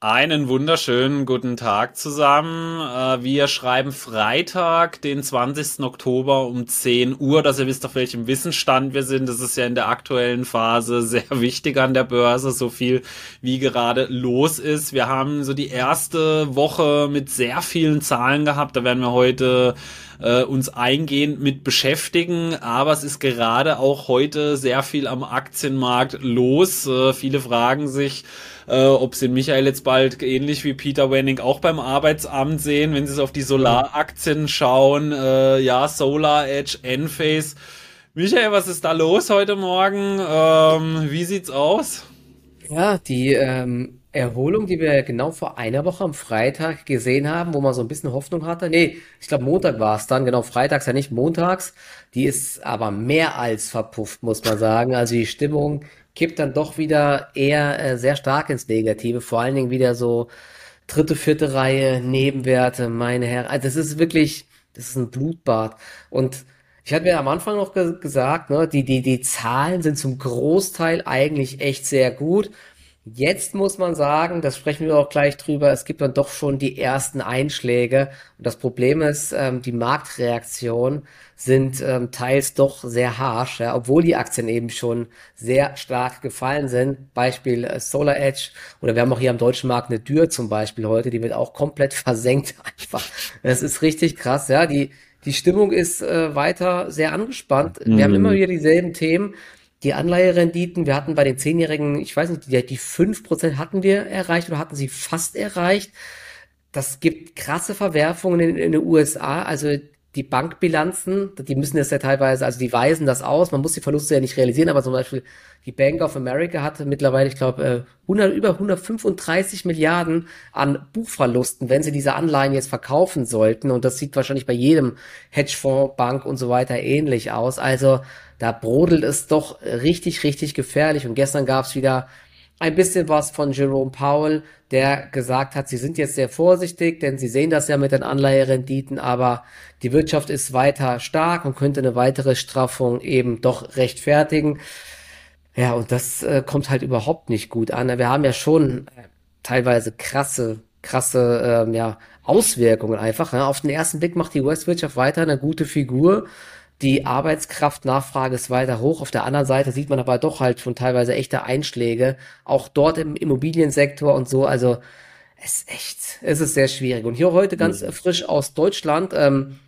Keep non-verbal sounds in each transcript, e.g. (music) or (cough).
Einen wunderschönen guten Tag zusammen. Äh, wir schreiben Freitag, den 20. Oktober um 10 Uhr, dass ihr wisst, auf welchem Wissensstand wir sind. Das ist ja in der aktuellen Phase sehr (laughs) wichtig an der Börse, so viel wie gerade los ist. Wir haben so die erste Woche mit sehr vielen Zahlen gehabt. Da werden wir heute äh, uns eingehend mit beschäftigen. Aber es ist gerade auch heute sehr viel am Aktienmarkt los. Äh, viele fragen sich, äh, ob sie Michael jetzt bald ähnlich wie Peter Wenning auch beim Arbeitsamt sehen, wenn sie auf die Solaraktien schauen. Äh, ja, Solar Edge, Enphase. Michael, was ist da los heute Morgen? Ähm, wie sieht's aus? Ja, die ähm, Erholung, die wir genau vor einer Woche am Freitag gesehen haben, wo man so ein bisschen Hoffnung hatte. Nee, ich glaube Montag war es dann, genau, freitags ja nicht, montags. Die ist aber mehr als verpufft, muss man sagen. Also die Stimmung kippt dann doch wieder eher äh, sehr stark ins Negative. Vor allen Dingen wieder so dritte, vierte Reihe, Nebenwerte, meine Herren. Also das ist wirklich, das ist ein Blutbad. Und ich hatte mir am Anfang noch ge gesagt, ne, die, die, die Zahlen sind zum Großteil eigentlich echt sehr gut. Jetzt muss man sagen, das sprechen wir auch gleich drüber, es gibt dann doch schon die ersten Einschläge. Und das Problem ist, ähm, die Marktreaktion sind ähm, teils doch sehr harsh, ja, obwohl die Aktien eben schon sehr stark gefallen sind. Beispiel äh, Solar Edge oder wir haben auch hier am deutschen Markt eine Dürr zum Beispiel heute, die wird auch komplett (laughs) versenkt einfach. Das ist richtig krass, ja. Die, die Stimmung ist äh, weiter sehr angespannt. Mhm. Wir haben immer wieder dieselben Themen. Die Anleiherenditen, wir hatten bei den Zehnjährigen, ich weiß nicht, die, die 5% hatten wir erreicht oder hatten sie fast erreicht. Das gibt krasse Verwerfungen in, in den USA. Also die Bankbilanzen, die müssen das ja teilweise, also die weisen das aus, man muss die Verluste ja nicht realisieren, aber zum Beispiel die Bank of America hatte mittlerweile, ich glaube, 100, über 135 Milliarden an Buchverlusten, wenn sie diese Anleihen jetzt verkaufen sollten. Und das sieht wahrscheinlich bei jedem Hedgefonds, Bank und so weiter ähnlich aus. Also da brodelt es doch richtig, richtig gefährlich. Und gestern gab es wieder ein bisschen was von Jerome Powell, der gesagt hat, sie sind jetzt sehr vorsichtig, denn sie sehen das ja mit den Anleiherenditen, aber die Wirtschaft ist weiter stark und könnte eine weitere Straffung eben doch rechtfertigen. Ja, und das äh, kommt halt überhaupt nicht gut an. Wir haben ja schon äh, teilweise krasse, krasse ähm, ja, Auswirkungen einfach. Ja. Auf den ersten Blick macht die US-Wirtschaft weiter eine gute Figur. Die Arbeitskraftnachfrage ist weiter hoch. Auf der anderen Seite sieht man aber doch halt schon teilweise echte Einschläge. Auch dort im Immobiliensektor und so. Also es ist echt, es ist sehr schwierig. Und hier heute ganz mhm. frisch aus Deutschland ähm,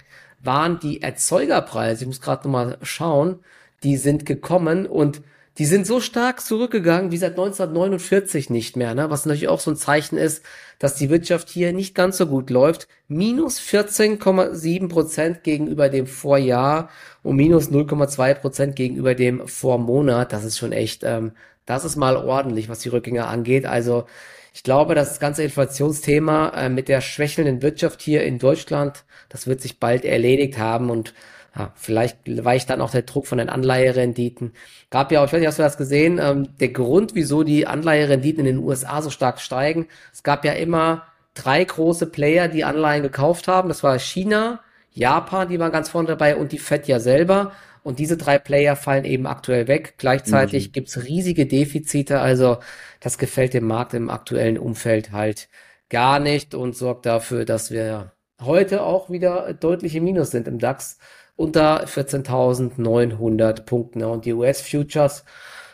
waren die Erzeugerpreise, ich muss gerade nochmal schauen, die sind gekommen und die sind so stark zurückgegangen wie seit 1949 nicht mehr, ne? was natürlich auch so ein Zeichen ist, dass die Wirtschaft hier nicht ganz so gut läuft. Minus 14,7 Prozent gegenüber dem Vorjahr und minus 0,2 Prozent gegenüber dem Vormonat. Das ist schon echt, ähm, das ist mal ordentlich, was die Rückgänge angeht. Also ich glaube, das ganze Inflationsthema äh, mit der schwächelnden Wirtschaft hier in Deutschland, das wird sich bald erledigt haben und ja, vielleicht weicht dann auch der Druck von den Anleiherenditen. Gab ja auch, ich weiß nicht, hast du das gesehen, ähm, der Grund, wieso die Anleiherenditen in den USA so stark steigen. Es gab ja immer drei große Player, die Anleihen gekauft haben. Das war China, Japan, die waren ganz vorne dabei und die Fed ja selber. Und diese drei Player fallen eben aktuell weg. Gleichzeitig mhm. gibt's riesige Defizite. Also das gefällt dem Markt im aktuellen Umfeld halt gar nicht und sorgt dafür, dass wir heute auch wieder deutliche Minus sind im DAX unter 14.900 Punkten. Und die US-Futures,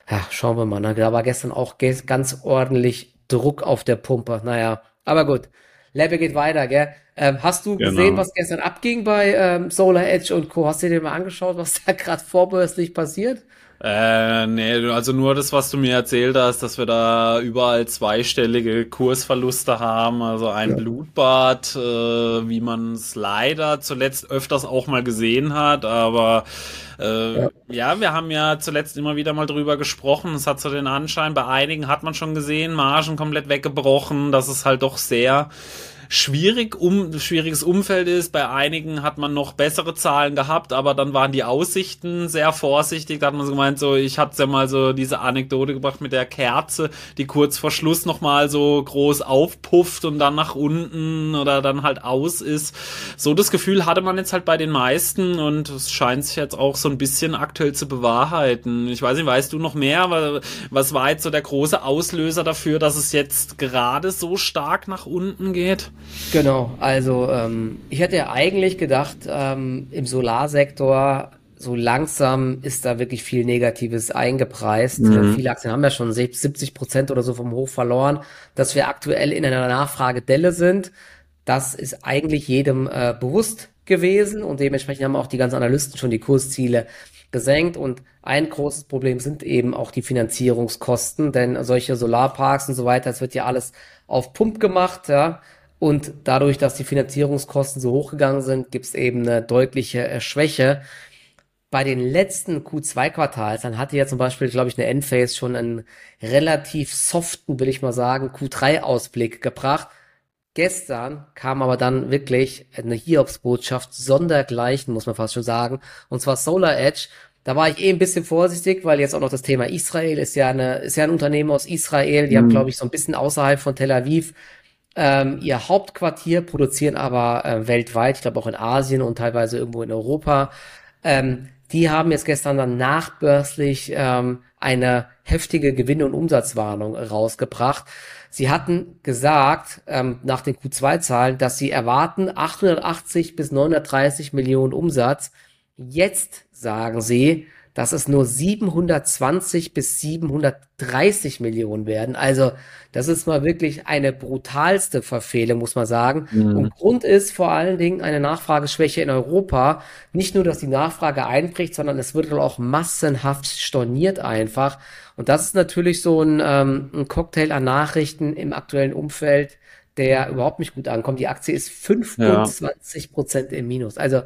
ja, schauen wir mal. Ne? Da war gestern auch ganz ordentlich Druck auf der Pumpe. Naja, aber gut. Level geht weiter, gell? Ähm, hast du genau. gesehen, was gestern abging bei ähm, Solar Edge und Co? Hast du dir mal angeschaut, was da (laughs) gerade vorbörslich passiert? Äh, nee, also nur das, was du mir erzählt hast, dass wir da überall zweistellige Kursverluste haben, also ein ja. Blutbad, äh, wie man es leider zuletzt öfters auch mal gesehen hat, aber äh, ja. ja. wir haben ja zuletzt immer wieder mal drüber gesprochen, es hat so den Anschein, bei einigen hat man schon gesehen, Margen komplett weggebrochen, das ist halt doch sehr schwierig um schwieriges Umfeld ist. Bei einigen hat man noch bessere Zahlen gehabt, aber dann waren die Aussichten sehr vorsichtig. Da hat man so gemeint, so ich hatte ja mal so diese Anekdote gebracht mit der Kerze, die kurz vor Schluss noch mal so groß aufpufft und dann nach unten oder dann halt aus ist. So das Gefühl hatte man jetzt halt bei den meisten und es scheint sich jetzt auch so ein bisschen aktuell zu bewahrheiten. Ich weiß nicht, weißt du noch mehr? Was war jetzt so der große Auslöser dafür, dass es jetzt gerade so stark nach unten geht? Genau, also ähm, ich hätte ja eigentlich gedacht, ähm, im Solarsektor so langsam ist da wirklich viel Negatives eingepreist. Mhm. Viele Aktien haben ja schon 70 Prozent oder so vom Hoch verloren, dass wir aktuell in einer Nachfragedelle sind. Das ist eigentlich jedem äh, bewusst gewesen und dementsprechend haben auch die ganzen Analysten schon die Kursziele gesenkt und ein großes Problem sind eben auch die Finanzierungskosten, denn solche Solarparks und so weiter, es wird ja alles auf Pump gemacht, ja. Und dadurch, dass die Finanzierungskosten so hochgegangen sind, gibt es eben eine deutliche äh, Schwäche. Bei den letzten Q2-Quartals, dann hatte ja zum Beispiel, glaube ich, eine Enphase schon einen relativ soften, will ich mal sagen, Q3-Ausblick gebracht. Gestern kam aber dann wirklich eine Hiobsbotschaft sondergleichen, muss man fast schon sagen. Und zwar Solar Edge. Da war ich eh ein bisschen vorsichtig, weil jetzt auch noch das Thema Israel ist ja eine, ist ja ein Unternehmen aus Israel. Die mhm. haben, glaube ich, so ein bisschen außerhalb von Tel Aviv ähm, ihr Hauptquartier, produzieren aber äh, weltweit, ich glaube auch in Asien und teilweise irgendwo in Europa. Ähm, die haben jetzt gestern dann nachbörslich ähm, eine heftige Gewinn- und Umsatzwarnung rausgebracht. Sie hatten gesagt, ähm, nach den Q2-Zahlen, dass sie erwarten 880 bis 930 Millionen Umsatz. Jetzt sagen sie, dass es nur 720 bis 730 Millionen werden. Also das ist mal wirklich eine brutalste Verfehlung, muss man sagen. Mhm. Und Grund ist vor allen Dingen eine Nachfrageschwäche in Europa. Nicht nur, dass die Nachfrage einbricht, sondern es wird auch massenhaft storniert einfach. Und das ist natürlich so ein, ähm, ein Cocktail an Nachrichten im aktuellen Umfeld, der überhaupt nicht gut ankommt. Die Aktie ist 25 Prozent im Minus. Also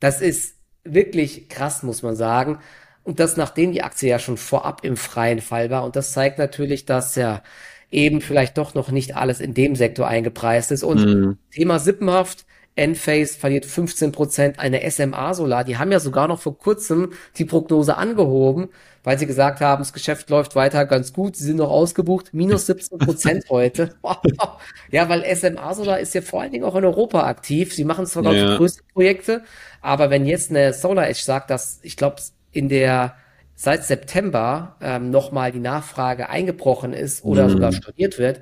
das ist wirklich krass, muss man sagen. Und das, nachdem die Aktie ja schon vorab im freien Fall war. Und das zeigt natürlich, dass ja eben vielleicht doch noch nicht alles in dem Sektor eingepreist ist. Und mhm. Thema Sippenhaft, Enphase verliert 15 Prozent, eine SMA Solar, die haben ja sogar noch vor kurzem die Prognose angehoben, weil sie gesagt haben, das Geschäft läuft weiter ganz gut, sie sind noch ausgebucht, minus 17 Prozent (laughs) heute. (laughs) ja, weil SMA Solar ist ja vor allen Dingen auch in Europa aktiv. Sie machen zwar, glaube ich, größte Projekte, aber wenn jetzt eine Solar Edge sagt, dass, ich glaube, in der seit September ähm, nochmal die Nachfrage eingebrochen ist oder mhm. sogar storniert wird,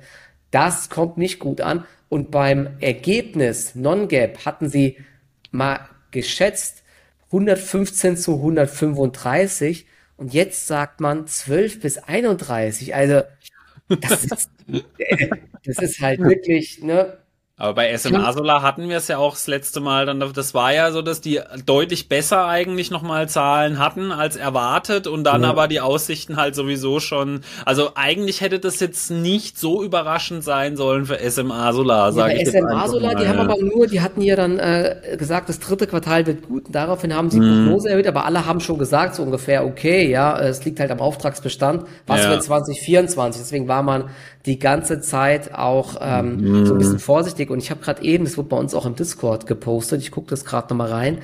das kommt nicht gut an. Und beim Ergebnis Non-Gap hatten sie mal geschätzt 115 zu 135 und jetzt sagt man 12 bis 31. Also das ist, (laughs) das ist halt wirklich, ne, aber bei SMA Solar hatten wir es ja auch das letzte Mal, dann, das war ja so, dass die deutlich besser eigentlich nochmal Zahlen hatten als erwartet und dann ja. aber die Aussichten halt sowieso schon, also eigentlich hätte das jetzt nicht so überraschend sein sollen für SMA Solar, sage ja, ich SMA Solar, mal, die haben aber nur, die hatten ja dann äh, gesagt, das dritte Quartal wird gut und daraufhin haben sie die mhm. Prognose erhöht, aber alle haben schon gesagt, so ungefähr, okay, ja, es liegt halt am Auftragsbestand, was ja. wird 2024, deswegen war man die ganze Zeit auch ähm, mhm. so ein bisschen vorsichtig. Und ich habe gerade eben, das wurde bei uns auch im Discord gepostet, ich gucke das gerade nochmal rein.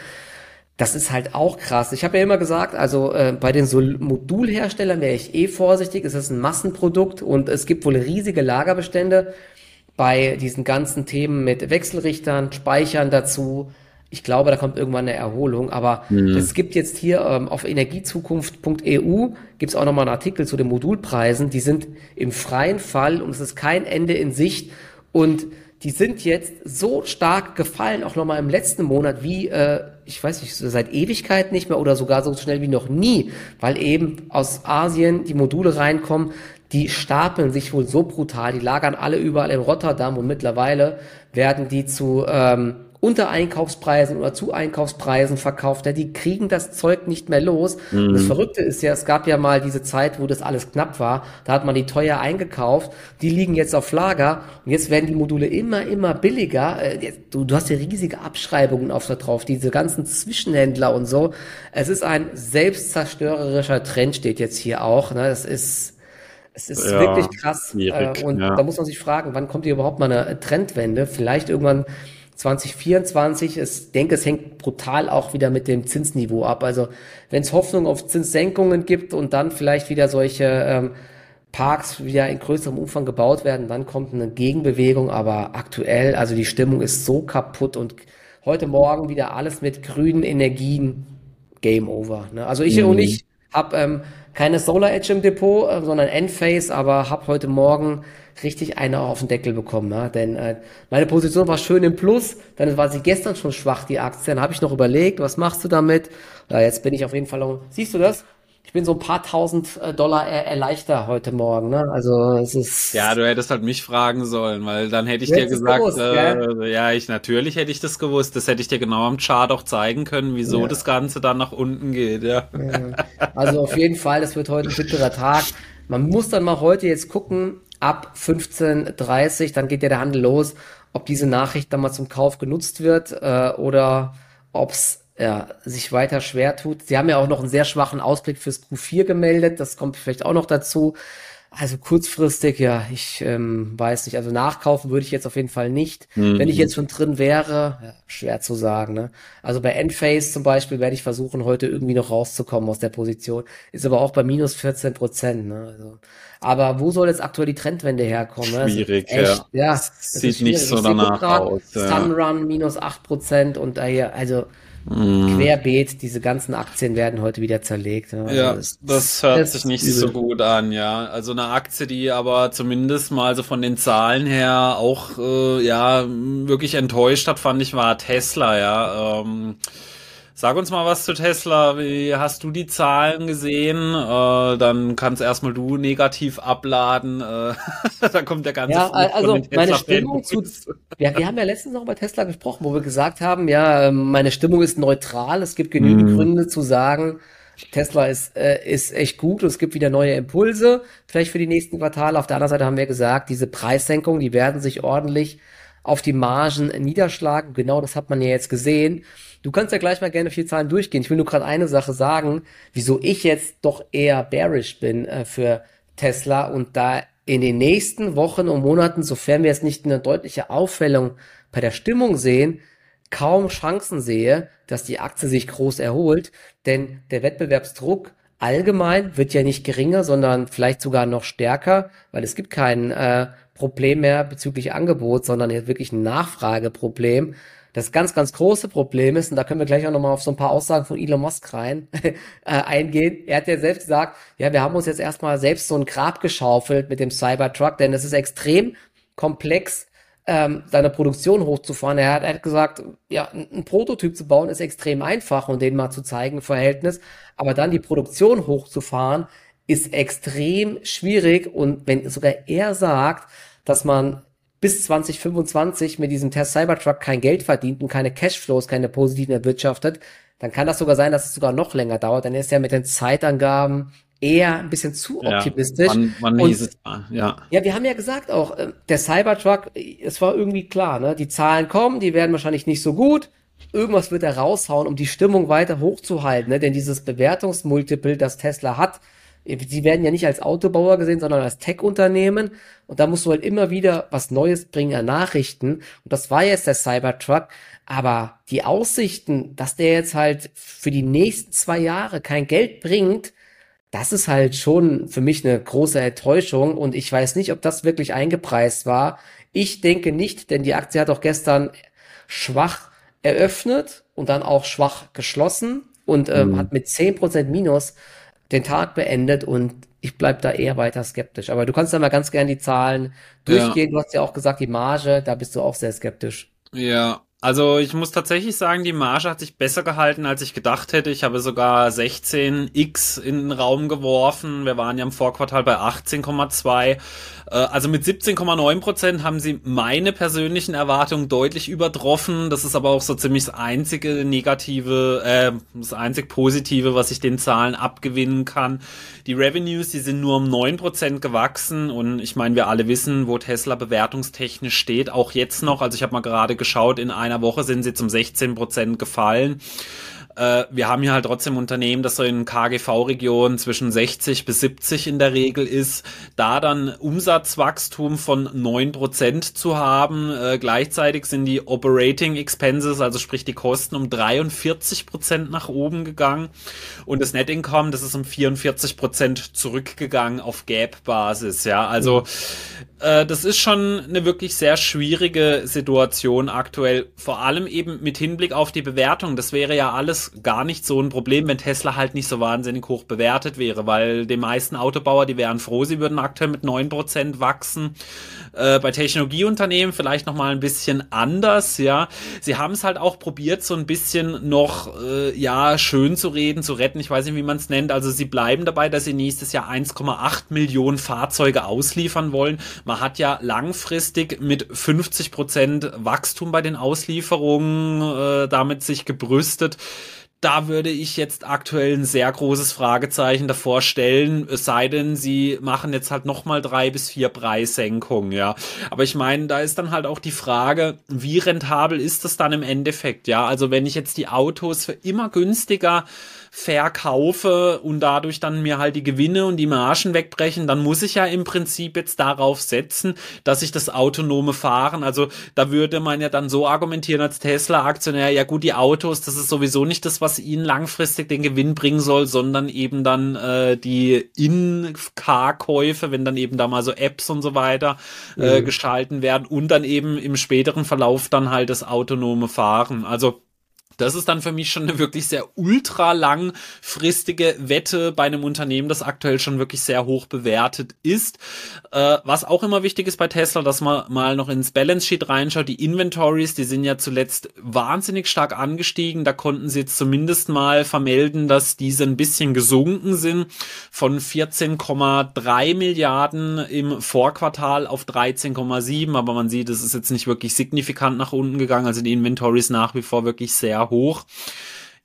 Das ist halt auch krass. Ich habe ja immer gesagt, also äh, bei den Sol Modulherstellern wäre ich eh vorsichtig. Es ist ein Massenprodukt und es gibt wohl riesige Lagerbestände bei diesen ganzen Themen mit Wechselrichtern, Speichern dazu, ich glaube, da kommt irgendwann eine Erholung. Aber mhm. es gibt jetzt hier ähm, auf energiezukunft.eu gibt es auch nochmal einen Artikel zu den Modulpreisen. Die sind im freien Fall und es ist kein Ende in Sicht. Und die sind jetzt so stark gefallen, auch nochmal im letzten Monat, wie, äh, ich weiß nicht, seit Ewigkeit nicht mehr oder sogar so schnell wie noch nie, weil eben aus Asien die Module reinkommen, die stapeln sich wohl so brutal, die lagern alle überall in Rotterdam und mittlerweile werden die zu ähm, unter Einkaufspreisen oder zu Einkaufspreisen verkauft. Ja, die kriegen das Zeug nicht mehr los. Mhm. Das Verrückte ist ja, es gab ja mal diese Zeit, wo das alles knapp war. Da hat man die teuer eingekauft. Die liegen jetzt auf Lager und jetzt werden die Module immer, immer billiger. Äh, du, du hast ja riesige Abschreibungen auf da drauf, diese ganzen Zwischenhändler und so. Es ist ein selbstzerstörerischer Trend, steht jetzt hier auch. Ne? Das ist Es ist ja, wirklich krass. Äh, und ja. da muss man sich fragen, wann kommt hier überhaupt mal eine Trendwende? Vielleicht irgendwann 2024. Ich denke, es hängt brutal auch wieder mit dem Zinsniveau ab. Also wenn es Hoffnung auf Zinssenkungen gibt und dann vielleicht wieder solche ähm, Parks wieder in größerem Umfang gebaut werden, dann kommt eine Gegenbewegung. Aber aktuell, also die Stimmung ist so kaputt und heute Morgen wieder alles mit grünen Energien. Game over. Ne? Also ich mhm. und ich habe ähm, keine Solar Edge im Depot, äh, sondern Endphase, aber habe heute Morgen richtig eine auf den Deckel bekommen. Ja? Denn äh, meine Position war schön im Plus, dann war sie gestern schon schwach, die Aktie. Dann habe ich noch überlegt, was machst du damit? Ja, jetzt bin ich auf jeden Fall, siehst du das? ich bin so ein paar tausend äh, Dollar erleichtert heute Morgen. Ne? Also es ist. Ja, du hättest halt mich fragen sollen, weil dann hätte ich dir gesagt, gewusst, äh, ja, ich natürlich hätte ich das gewusst. Das hätte ich dir genau am Chart auch zeigen können, wieso ja. das Ganze dann nach unten geht. Ja. Also auf jeden Fall, das wird heute ein bitterer Tag. Man muss dann mal heute jetzt gucken, ab 15.30 dann geht ja der Handel los, ob diese Nachricht dann mal zum Kauf genutzt wird äh, oder ob es ja, sich weiter schwer tut. Sie haben ja auch noch einen sehr schwachen Ausblick fürs Q4 gemeldet. Das kommt vielleicht auch noch dazu. Also kurzfristig, ja, ich ähm, weiß nicht. Also nachkaufen würde ich jetzt auf jeden Fall nicht. Mhm. Wenn ich jetzt schon drin wäre, ja, schwer zu sagen. Ne? Also bei Endphase zum Beispiel werde ich versuchen, heute irgendwie noch rauszukommen aus der Position. Ist aber auch bei minus 14 Prozent. Ne? Also, aber wo soll jetzt aktuell die Trendwende herkommen? Ne? Schwierig, echt, ja. ja Sieht nicht so danach aus. Ja. Sunrun minus 8 Prozent und daher, also Mm. Querbeet, diese ganzen Aktien werden heute wieder zerlegt. Ja, ja das, das, hört das sich nicht übel. so gut an, ja. Also eine Aktie, die aber zumindest mal so von den Zahlen her auch äh, ja wirklich enttäuscht hat, fand ich, war Tesla, ja. Ähm, Sag uns mal was zu Tesla. Wie hast du die Zahlen gesehen? Äh, dann kannst erstmal du negativ abladen. Äh, (laughs) da kommt der ganze Ja, also meine Stimmung zu. Ja, wir haben ja letztens noch über Tesla gesprochen, wo wir gesagt haben, ja, ähm, meine Stimmung ist neutral. Es gibt genügend mm. Gründe zu sagen, Tesla ist, äh, ist echt gut und es gibt wieder neue Impulse, vielleicht für die nächsten Quartale. Auf der anderen Seite haben wir gesagt, diese Preissenkungen, die werden sich ordentlich auf die Margen niederschlagen. Genau das hat man ja jetzt gesehen. Du kannst ja gleich mal gerne vier Zahlen durchgehen. Ich will nur gerade eine Sache sagen, wieso ich jetzt doch eher bearish bin äh, für Tesla und da in den nächsten Wochen und Monaten, sofern wir jetzt nicht eine deutliche Auffällung bei der Stimmung sehen, kaum Chancen sehe, dass die Aktie sich groß erholt, denn der Wettbewerbsdruck allgemein wird ja nicht geringer, sondern vielleicht sogar noch stärker, weil es gibt kein äh, Problem mehr bezüglich Angebot, sondern jetzt wirklich ein Nachfrageproblem. Das ganz, ganz große Problem ist, und da können wir gleich auch nochmal auf so ein paar Aussagen von Elon Musk rein (laughs) äh, eingehen. Er hat ja selbst gesagt, ja, wir haben uns jetzt erstmal selbst so ein Grab geschaufelt mit dem Cybertruck, denn es ist extrem komplex, ähm, seine Produktion hochzufahren. Er hat, er hat gesagt, ja, ein Prototyp zu bauen ist extrem einfach und den mal zu zeigen, Verhältnis. Aber dann die Produktion hochzufahren, ist extrem schwierig. Und wenn sogar er sagt, dass man bis 2025 mit diesem Test Cybertruck kein Geld verdient und keine Cashflows, keine positiven erwirtschaftet, dann kann das sogar sein, dass es sogar noch länger dauert. Dann ist er mit den Zeitangaben eher ein bisschen zu optimistisch. Ja, wann, wann es, ja. ja, wir haben ja gesagt auch, äh, der Cybertruck, es war irgendwie klar, ne? Die Zahlen kommen, die werden wahrscheinlich nicht so gut. Irgendwas wird er raushauen, um die Stimmung weiter hochzuhalten, ne? Denn dieses Bewertungsmultiple, das Tesla hat, Sie werden ja nicht als Autobauer gesehen, sondern als Tech-Unternehmen. Und da musst du halt immer wieder was Neues bringen an Nachrichten. Und das war jetzt der Cybertruck. Aber die Aussichten, dass der jetzt halt für die nächsten zwei Jahre kein Geld bringt, das ist halt schon für mich eine große Enttäuschung. Und ich weiß nicht, ob das wirklich eingepreist war. Ich denke nicht, denn die Aktie hat auch gestern schwach eröffnet und dann auch schwach geschlossen und ähm, mhm. hat mit zehn Prozent Minus den Tag beendet und ich bleib da eher weiter skeptisch. Aber du kannst ja mal ganz gern die Zahlen durchgehen. Ja. Du hast ja auch gesagt, die Marge, da bist du auch sehr skeptisch. Ja, also ich muss tatsächlich sagen, die Marge hat sich besser gehalten, als ich gedacht hätte. Ich habe sogar 16x in den Raum geworfen. Wir waren ja im Vorquartal bei 18,2. Äh, also mit 17,9 Prozent haben sie meine persönlichen Erwartungen deutlich übertroffen. Das ist aber auch so ziemlich das einzige negative, äh, das einzig positive, was ich den Zahlen abgewinnen kann. Die Revenues, die sind nur um 9 Prozent gewachsen und ich meine, wir alle wissen, wo Tesla bewertungstechnisch steht. Auch jetzt noch. Also ich habe mal gerade geschaut, in einer einer Woche sind sie zum 16 Prozent gefallen. Äh, wir haben hier halt trotzdem Unternehmen, das so in KGV-Regionen zwischen 60 bis 70 in der Regel ist. Da dann Umsatzwachstum von 9% zu haben, äh, gleichzeitig sind die Operating Expenses, also sprich die Kosten, um 43% nach oben gegangen und das Net Income, das ist um 44% zurückgegangen auf Gap-Basis, ja, also äh, das ist schon eine wirklich sehr schwierige Situation aktuell, vor allem eben mit Hinblick auf die Bewertung. Das wäre ja alles gar nicht so ein Problem, wenn Tesla halt nicht so wahnsinnig hoch bewertet wäre, weil die meisten Autobauer, die wären froh, sie würden aktuell mit neun Prozent wachsen. Äh, bei Technologieunternehmen vielleicht noch mal ein bisschen anders, ja. Sie haben es halt auch probiert, so ein bisschen noch äh, ja schön zu reden, zu retten. Ich weiß nicht, wie man es nennt. Also sie bleiben dabei, dass sie nächstes Jahr 1,8 Millionen Fahrzeuge ausliefern wollen. Hat ja langfristig mit 50 Prozent Wachstum bei den Auslieferungen äh, damit sich gebrüstet da würde ich jetzt aktuell ein sehr großes Fragezeichen davor stellen, es sei denn, sie machen jetzt halt nochmal drei bis vier Preissenkungen, ja. Aber ich meine, da ist dann halt auch die Frage, wie rentabel ist das dann im Endeffekt, ja? Also wenn ich jetzt die Autos für immer günstiger verkaufe und dadurch dann mir halt die Gewinne und die Margen wegbrechen, dann muss ich ja im Prinzip jetzt darauf setzen, dass ich das autonome Fahren, also da würde man ja dann so argumentieren als Tesla-Aktionär, ja gut, die Autos, das ist sowieso nicht das, was ihnen langfristig den Gewinn bringen soll, sondern eben dann äh, die In-Car-Käufe, wenn dann eben da mal so Apps und so weiter äh, mhm. geschalten werden und dann eben im späteren Verlauf dann halt das autonome Fahren. Also das ist dann für mich schon eine wirklich sehr ultra langfristige Wette bei einem Unternehmen, das aktuell schon wirklich sehr hoch bewertet ist. Äh, was auch immer wichtig ist bei Tesla, dass man mal noch ins Balance Sheet reinschaut. Die Inventories, die sind ja zuletzt wahnsinnig stark angestiegen. Da konnten sie jetzt zumindest mal vermelden, dass diese ein bisschen gesunken sind von 14,3 Milliarden im Vorquartal auf 13,7. Aber man sieht, es ist jetzt nicht wirklich signifikant nach unten gegangen. Also die Inventories nach wie vor wirklich sehr hoch.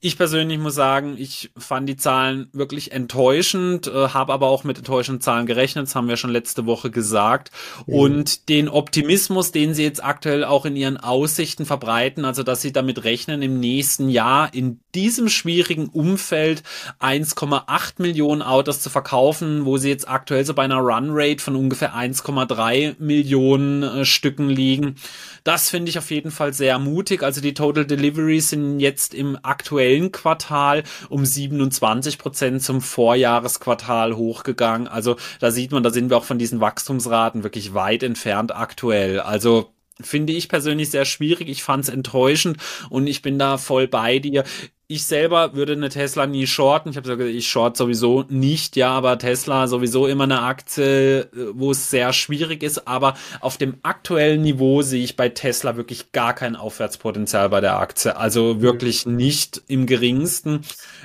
Ich persönlich muss sagen, ich fand die Zahlen wirklich enttäuschend, äh, habe aber auch mit enttäuschenden Zahlen gerechnet, das haben wir schon letzte Woche gesagt. Mhm. Und den Optimismus, den sie jetzt aktuell auch in ihren Aussichten verbreiten, also dass sie damit rechnen, im nächsten Jahr in diesem schwierigen Umfeld 1,8 Millionen Autos zu verkaufen, wo sie jetzt aktuell so bei einer Runrate von ungefähr 1,3 Millionen äh, Stücken liegen. Das finde ich auf jeden Fall sehr mutig. Also die Total Deliveries sind jetzt im aktuellen aktuellen Quartal um 27 Prozent zum Vorjahresquartal hochgegangen. Also da sieht man, da sind wir auch von diesen Wachstumsraten wirklich weit entfernt aktuell. Also finde ich persönlich sehr schwierig. Ich fand es enttäuschend und ich bin da voll bei dir ich selber würde eine Tesla nie shorten. Ich habe gesagt, ich short sowieso nicht, ja, aber Tesla sowieso immer eine Aktie, äh, wo es sehr schwierig ist. Aber auf dem aktuellen Niveau sehe ich bei Tesla wirklich gar kein Aufwärtspotenzial bei der Aktie. Also wirklich nicht im geringsten.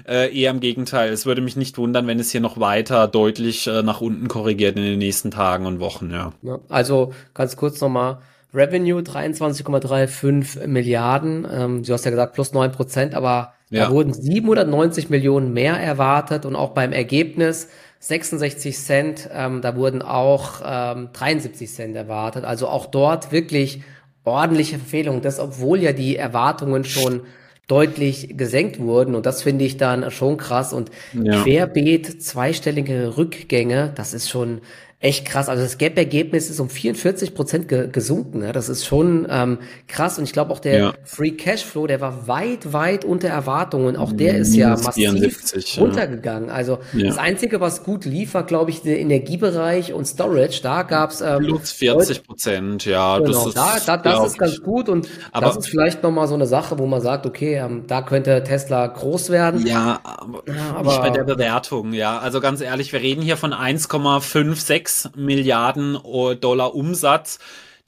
Äh, eher im Gegenteil. Es würde mich nicht wundern, wenn es hier noch weiter deutlich äh, nach unten korrigiert in den nächsten Tagen und Wochen, ja. Also ganz kurz nochmal. Revenue 23,35 Milliarden. Ähm, du hast ja gesagt plus 9 Prozent, aber ja. Da wurden 790 Millionen mehr erwartet und auch beim Ergebnis 66 Cent, ähm, da wurden auch ähm, 73 Cent erwartet. Also auch dort wirklich ordentliche Verfehlungen. Das, obwohl ja die Erwartungen schon deutlich gesenkt wurden. Und das finde ich dann schon krass. Und ja. querbeet zweistellige Rückgänge, das ist schon echt krass. Also das Gap-Ergebnis ist um 44 Prozent ge gesunken. Ne? Das ist schon ähm, krass. Und ich glaube auch der ja. Free Cashflow, der war weit, weit unter Erwartungen. Auch der ist ja massiv 74, runtergegangen. Also ja. das Einzige, was gut lief, war, glaube ich, der Energiebereich und Storage. Da gab's ähm, plus 40 Prozent. Ja, genau, das ist, da, da, das ist ganz gut. Und aber das ist vielleicht nochmal so eine Sache, wo man sagt, okay, ähm, da könnte Tesla groß werden. Ja, aber, ja, aber nicht bei der Bewertung. Ja, also ganz ehrlich, wir reden hier von 1,56 Milliarden Dollar Umsatz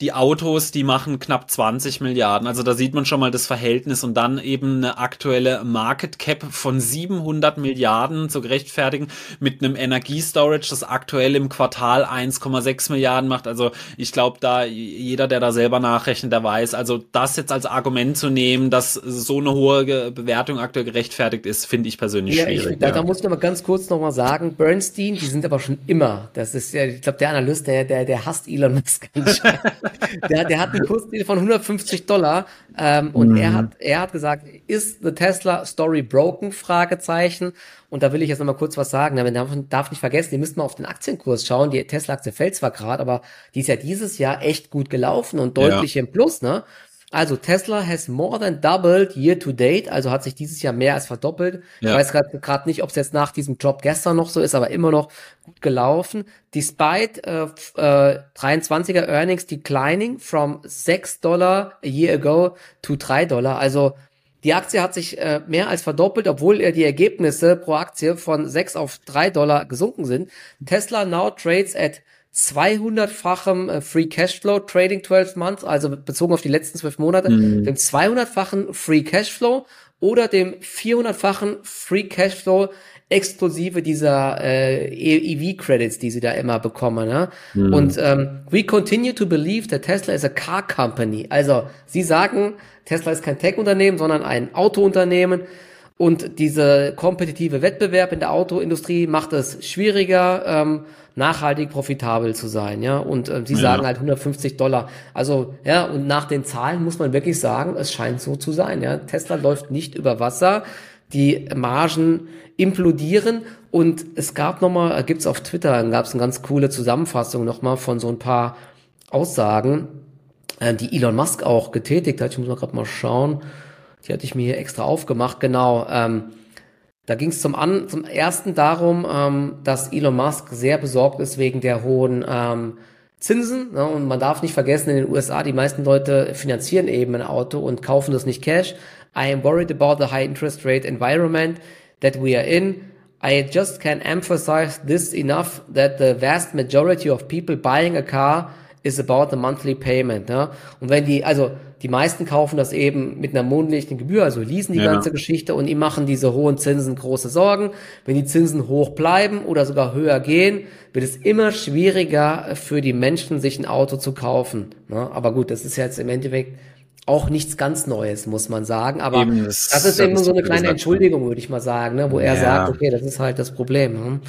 die Autos, die machen knapp 20 Milliarden. Also da sieht man schon mal das Verhältnis und dann eben eine aktuelle Market Cap von 700 Milliarden zu gerechtfertigen mit einem Energiestorage, das aktuell im Quartal 1,6 Milliarden macht. Also ich glaube, da jeder, der da selber nachrechnet, der weiß, also das jetzt als Argument zu nehmen, dass so eine hohe Bewertung aktuell gerechtfertigt ist, finde ich persönlich ja, schwierig. Ich, da, ja. da muss ich aber ganz kurz nochmal sagen, Bernstein, die sind aber schon immer, das ist ja, ich glaube, der Analyst, der, der, der hasst Elon Musk. Der, der hat einen Kursziel von 150 Dollar ähm, und mhm. er hat er hat gesagt, ist the Tesla Story broken? Fragezeichen. Und da will ich jetzt noch mal kurz was sagen. Man darf, darf nicht vergessen, ihr müsst mal auf den Aktienkurs schauen. Die Tesla-Aktie fällt zwar gerade, aber die ist ja dieses Jahr echt gut gelaufen und deutlich ja. im Plus, ne? Also Tesla has more than doubled year to date, also hat sich dieses Jahr mehr als verdoppelt. Ja. Ich weiß gerade nicht, ob es jetzt nach diesem Job gestern noch so ist, aber immer noch gut gelaufen. Despite äh, äh, 23er Earnings declining from 6 Dollar a year ago to 3 Dollar. Also die Aktie hat sich äh, mehr als verdoppelt, obwohl äh, die Ergebnisse pro Aktie von 6 auf 3 Dollar gesunken sind. Tesla now trades at 200-fachem äh, Free Cashflow Trading 12 Months, also bezogen auf die letzten 12 Monate, mhm. dem 200-fachen Free Cashflow oder dem 400-fachen Free Cashflow exklusive dieser äh, EV-Credits, die sie da immer bekommen. Ne? Mhm. Und ähm, we continue to believe that Tesla is a car company. Also sie sagen, Tesla ist kein Tech-Unternehmen, sondern ein Autounternehmen. Und diese kompetitive Wettbewerb in der Autoindustrie macht es schwieriger, ähm, nachhaltig profitabel zu sein, ja. Und äh, sie ja. sagen halt 150 Dollar. Also ja, und nach den Zahlen muss man wirklich sagen, es scheint so zu sein, ja. Tesla läuft nicht über Wasser, die Margen implodieren und es gab nochmal, gibt's auf Twitter, gab es eine ganz coole Zusammenfassung nochmal von so ein paar Aussagen, äh, die Elon Musk auch getätigt hat. Ich muss mal gerade mal schauen. Die hatte ich mir hier extra aufgemacht. Genau. Ähm, da ging es zum, an, zum ersten darum, ähm, dass Elon Musk sehr besorgt ist wegen der hohen ähm, Zinsen. Ne? Und man darf nicht vergessen, in den USA, die meisten Leute finanzieren eben ein Auto und kaufen das nicht Cash. I am worried about the high interest rate environment that we are in. I just can't emphasize this enough that the vast majority of people buying a car is about the monthly payment. Ne? Und wenn die, also die meisten kaufen das eben mit einer monatlichen Gebühr, also leasen die ja. ganze Geschichte und ihm machen diese hohen Zinsen große Sorgen. Wenn die Zinsen hoch bleiben oder sogar höher gehen, wird es immer schwieriger für die Menschen, sich ein Auto zu kaufen. Ne? Aber gut, das ist jetzt im Endeffekt auch nichts ganz Neues, muss man sagen. Aber eben, das, das, ist eben so eine kleine Entschuldigung, würde ich mal sagen, ne? wo er ja. sagt, okay, das ist halt das Problem. Ne?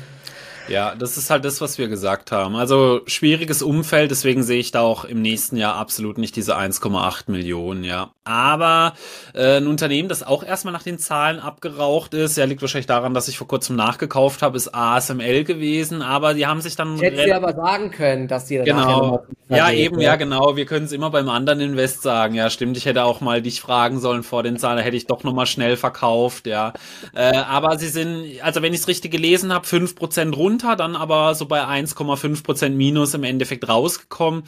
Ja, das ist halt das, was wir gesagt haben. Also schwieriges Umfeld, deswegen sehe ich da auch im nächsten Jahr absolut nicht diese 1,8 Millionen, ja. Aber äh, ein Unternehmen, das auch erstmal nach den Zahlen abgeraucht ist, ja, liegt wahrscheinlich daran, dass ich vor kurzem nachgekauft habe, ist ASML gewesen, aber die haben sich dann. Ich hätte sie aber sagen können, dass die Genau. Ja, eben, ja, genau. Wir können es immer beim anderen Invest sagen. Ja, stimmt. Ich hätte auch mal dich fragen sollen vor den Zahlen, da hätte ich doch nochmal schnell verkauft, ja. Äh, aber sie sind, also wenn ich es richtig gelesen habe, 5% runter runter, dann aber so bei 1,5 Prozent Minus im Endeffekt rausgekommen.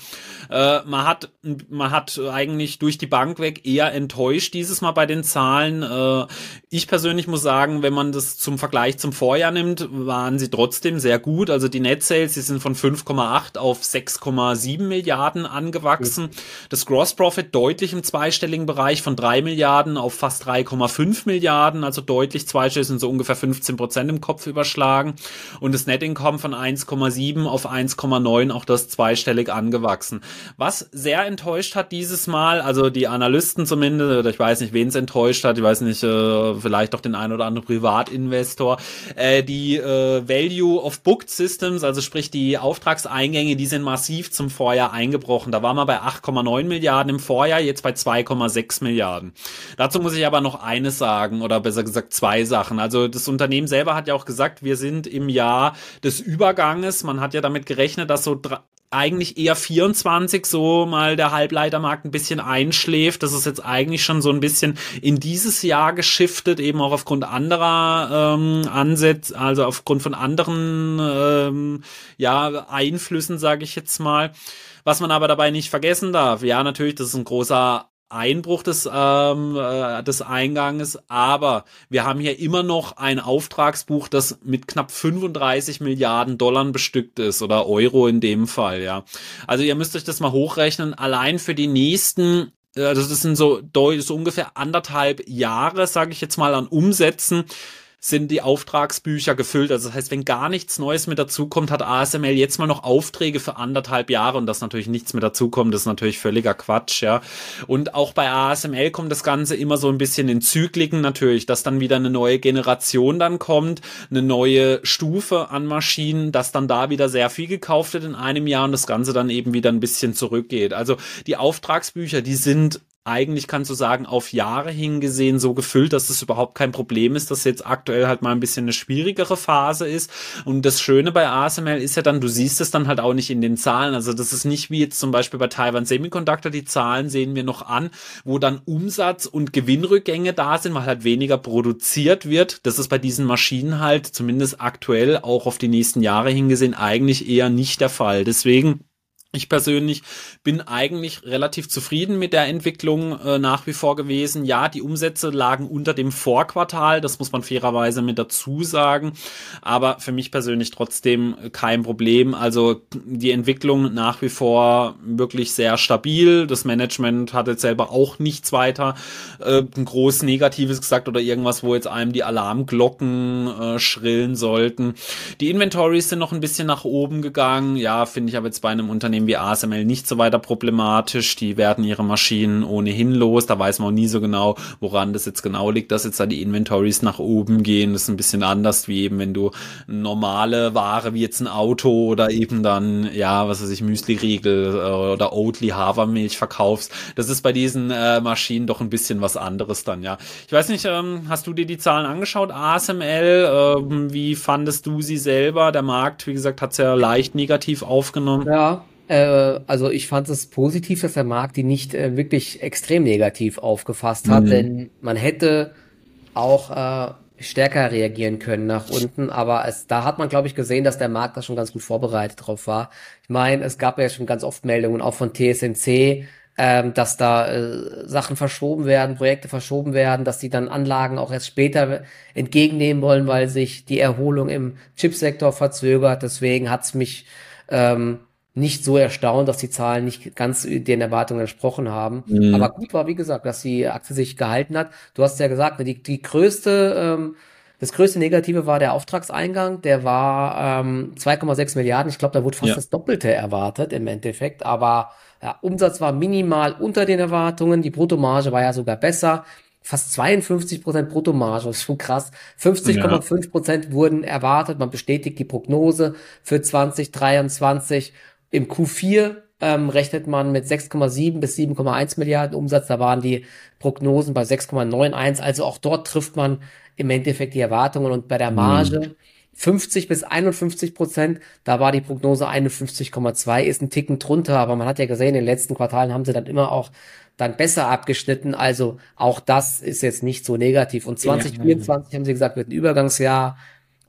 Äh, man hat man hat eigentlich durch die Bank weg eher enttäuscht dieses Mal bei den Zahlen. Äh, ich persönlich muss sagen, wenn man das zum Vergleich zum Vorjahr nimmt, waren sie trotzdem sehr gut. Also die Net Sales, die sind von 5,8 auf 6,7 Milliarden angewachsen. Das Gross Profit deutlich im zweistelligen Bereich von 3 Milliarden auf fast 3,5 Milliarden, also deutlich zweistellig sind so ungefähr 15 Prozent im Kopf überschlagen. Und das Net Net Income von 1,7 auf 1,9, auch das zweistellig angewachsen. Was sehr enttäuscht hat dieses Mal, also die Analysten zumindest, oder ich weiß nicht, wen es enttäuscht hat, ich weiß nicht, äh, vielleicht doch den einen oder anderen Privatinvestor, äh, die äh, Value of Booked Systems, also sprich die Auftragseingänge, die sind massiv zum Vorjahr eingebrochen. Da war man bei 8,9 Milliarden im Vorjahr, jetzt bei 2,6 Milliarden. Dazu muss ich aber noch eines sagen, oder besser gesagt zwei Sachen. Also das Unternehmen selber hat ja auch gesagt, wir sind im Jahr des Überganges. Man hat ja damit gerechnet, dass so eigentlich eher 24 so mal der Halbleitermarkt ein bisschen einschläft. Das ist jetzt eigentlich schon so ein bisschen in dieses Jahr geschiftet, eben auch aufgrund anderer ähm, Ansätze, also aufgrund von anderen ähm, ja, Einflüssen, sage ich jetzt mal. Was man aber dabei nicht vergessen darf, ja, natürlich, das ist ein großer Einbruch des, ähm, äh, des Einganges, aber wir haben hier immer noch ein Auftragsbuch, das mit knapp 35 Milliarden Dollar bestückt ist oder Euro in dem Fall, ja. Also ihr müsst euch das mal hochrechnen, allein für die nächsten also das sind so, so ungefähr anderthalb Jahre, sage ich jetzt mal, an Umsätzen sind die Auftragsbücher gefüllt. Also das heißt, wenn gar nichts Neues mit dazukommt, hat ASML jetzt mal noch Aufträge für anderthalb Jahre und das natürlich nichts mit dazukommt, ist natürlich völliger Quatsch, ja. Und auch bei ASML kommt das Ganze immer so ein bisschen in Zykliken natürlich, dass dann wieder eine neue Generation dann kommt, eine neue Stufe an Maschinen, dass dann da wieder sehr viel gekauft wird in einem Jahr und das Ganze dann eben wieder ein bisschen zurückgeht. Also die Auftragsbücher, die sind eigentlich kannst du sagen, auf Jahre hingesehen so gefüllt, dass es überhaupt kein Problem ist, dass jetzt aktuell halt mal ein bisschen eine schwierigere Phase ist. Und das Schöne bei ASML ist ja dann, du siehst es dann halt auch nicht in den Zahlen. Also das ist nicht wie jetzt zum Beispiel bei Taiwan Semiconductor, die Zahlen sehen wir noch an, wo dann Umsatz und Gewinnrückgänge da sind, weil halt weniger produziert wird. Das ist bei diesen Maschinen halt zumindest aktuell auch auf die nächsten Jahre hingesehen eigentlich eher nicht der Fall. Deswegen ich persönlich bin eigentlich relativ zufrieden mit der Entwicklung äh, nach wie vor gewesen. Ja, die Umsätze lagen unter dem Vorquartal, das muss man fairerweise mit dazu sagen, aber für mich persönlich trotzdem kein Problem. Also die Entwicklung nach wie vor wirklich sehr stabil. Das Management hat jetzt selber auch nichts weiter äh, groß Negatives gesagt oder irgendwas, wo jetzt einem die Alarmglocken äh, schrillen sollten. Die Inventories sind noch ein bisschen nach oben gegangen. Ja, finde ich aber jetzt bei einem Unternehmen Unternehmen wie ASML nicht so weiter problematisch. Die werden ihre Maschinen ohnehin los. Da weiß man auch nie so genau, woran das jetzt genau liegt, dass jetzt da die Inventories nach oben gehen. Das ist ein bisschen anders, wie eben wenn du normale Ware wie jetzt ein Auto oder eben dann, ja, was weiß ich, Müsli-Riegel äh, oder Oatly Hafermilch verkaufst. Das ist bei diesen äh, Maschinen doch ein bisschen was anderes dann, ja. Ich weiß nicht, ähm, hast du dir die Zahlen angeschaut, ASML? Ähm, wie fandest du sie selber? Der Markt, wie gesagt, hat es ja leicht negativ aufgenommen. Ja, also ich fand es positiv, dass der Markt die nicht äh, wirklich extrem negativ aufgefasst hat, mhm. denn man hätte auch äh, stärker reagieren können nach unten, aber es, da hat man, glaube ich, gesehen, dass der Markt da schon ganz gut vorbereitet drauf war. Ich meine, es gab ja schon ganz oft Meldungen, auch von TSMC, ähm, dass da äh, Sachen verschoben werden, Projekte verschoben werden, dass die dann Anlagen auch erst später entgegennehmen wollen, weil sich die Erholung im Chipsektor verzögert. Deswegen hat's mich ähm, nicht so erstaunt, dass die Zahlen nicht ganz den Erwartungen entsprochen haben. Mhm. Aber gut war, wie gesagt, dass die Aktie sich gehalten hat. Du hast ja gesagt, die, die größte, ähm, das größte Negative war der Auftragseingang. Der war ähm, 2,6 Milliarden. Ich glaube, da wurde fast ja. das Doppelte erwartet im Endeffekt. Aber ja, Umsatz war minimal unter den Erwartungen. Die Bruttomarge war ja sogar besser fast 52 Prozent Bruttomarge, das ist schon krass. 50,5 Prozent ja. wurden erwartet. Man bestätigt die Prognose für 2023 im Q4 ähm, rechnet man mit 6,7 bis 7,1 Milliarden Umsatz. Da waren die Prognosen bei 6,91. Also auch dort trifft man im Endeffekt die Erwartungen. Und bei der Marge mhm. 50 bis 51 Prozent, da war die Prognose 51,2, ist ein Ticken drunter. Aber man hat ja gesehen, in den letzten Quartalen haben sie dann immer auch dann besser abgeschnitten. Also auch das ist jetzt nicht so negativ. Und 2024 ja, haben sie gesagt, wird ein Übergangsjahr.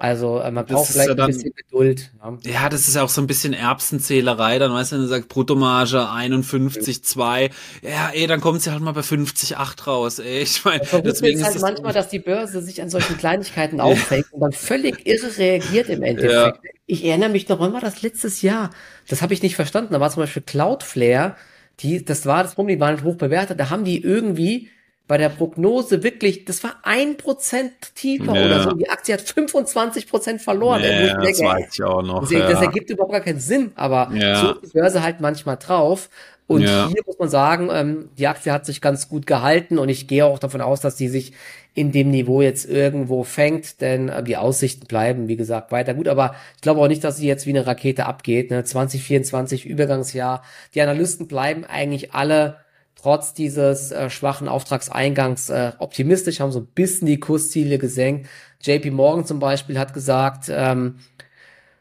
Also äh, man braucht vielleicht ja dann, ein bisschen Geduld. Ja. ja. das ist ja auch so ein bisschen Erbsenzählerei. Dann weißt du, wenn du sagst Bruttomarge 51, 2, ja, ey, dann kommt sie halt mal bei 50, 8 raus. Ey, ich meine, deswegen ist halt das manchmal, dass die Börse sich an solchen Kleinigkeiten aufhängt und dann völlig irre reagiert im Endeffekt. Ich erinnere mich noch, wann war das letztes Jahr? Das habe ich nicht verstanden. Da war zum Beispiel Cloudflare, die, das war das Problem, die waren nicht hoch bewertet. Da haben die irgendwie bei der Prognose wirklich, das war ein Prozent tiefer ja. oder so. Die Aktie hat 25 Prozent verloren. Ja, das weiß ich auch noch. Das, ja. das, ergibt überhaupt gar keinen Sinn, aber ja. so ist die Börse halt manchmal drauf. Und hier muss man sagen, ähm, die Aktie hat sich ganz gut gehalten und ich gehe auch davon aus, dass die sich in dem Niveau jetzt irgendwo fängt, denn äh, die Aussichten bleiben, wie gesagt, weiter gut. Aber ich glaube auch nicht, dass sie jetzt wie eine Rakete abgeht. Ne? 2024 Übergangsjahr. Die Analysten bleiben eigentlich alle trotz dieses äh, schwachen Auftragseingangs äh, optimistisch, haben so ein bisschen die Kursziele gesenkt. JP Morgan zum Beispiel hat gesagt, ähm,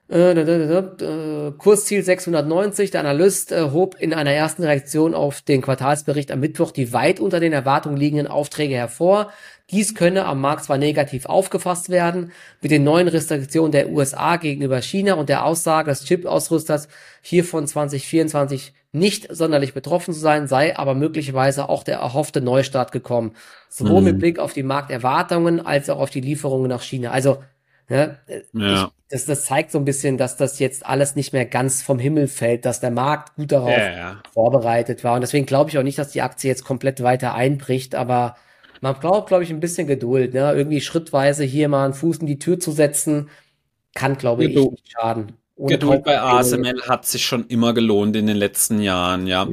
äh, äh, Kursziel 690. Der Analyst äh, hob in einer ersten Reaktion auf den Quartalsbericht am Mittwoch die weit unter den Erwartungen liegenden Aufträge hervor. Dies könne am Markt zwar negativ aufgefasst werden, mit den neuen Restriktionen der USA gegenüber China und der Aussage des Chip-Ausrüsters hiervon 2024 nicht sonderlich betroffen zu sein, sei aber möglicherweise auch der erhoffte Neustart gekommen. Sowohl mhm. mit Blick auf die Markterwartungen als auch auf die Lieferungen nach China. Also, ne, ja. ich, das, das zeigt so ein bisschen, dass das jetzt alles nicht mehr ganz vom Himmel fällt, dass der Markt gut darauf ja, ja. vorbereitet war. Und deswegen glaube ich auch nicht, dass die Aktie jetzt komplett weiter einbricht, aber Man braucht, glaube ich, ein bisschen Geduld, ne? Irgendwie schrittweise hier mal einen Fuß in die Tür zu setzen, kann, glaube ich, Geduld. nicht schaden. Ohne Geduld bei ASML hat sich schon immer gelohnt in den letzten Jahren, ja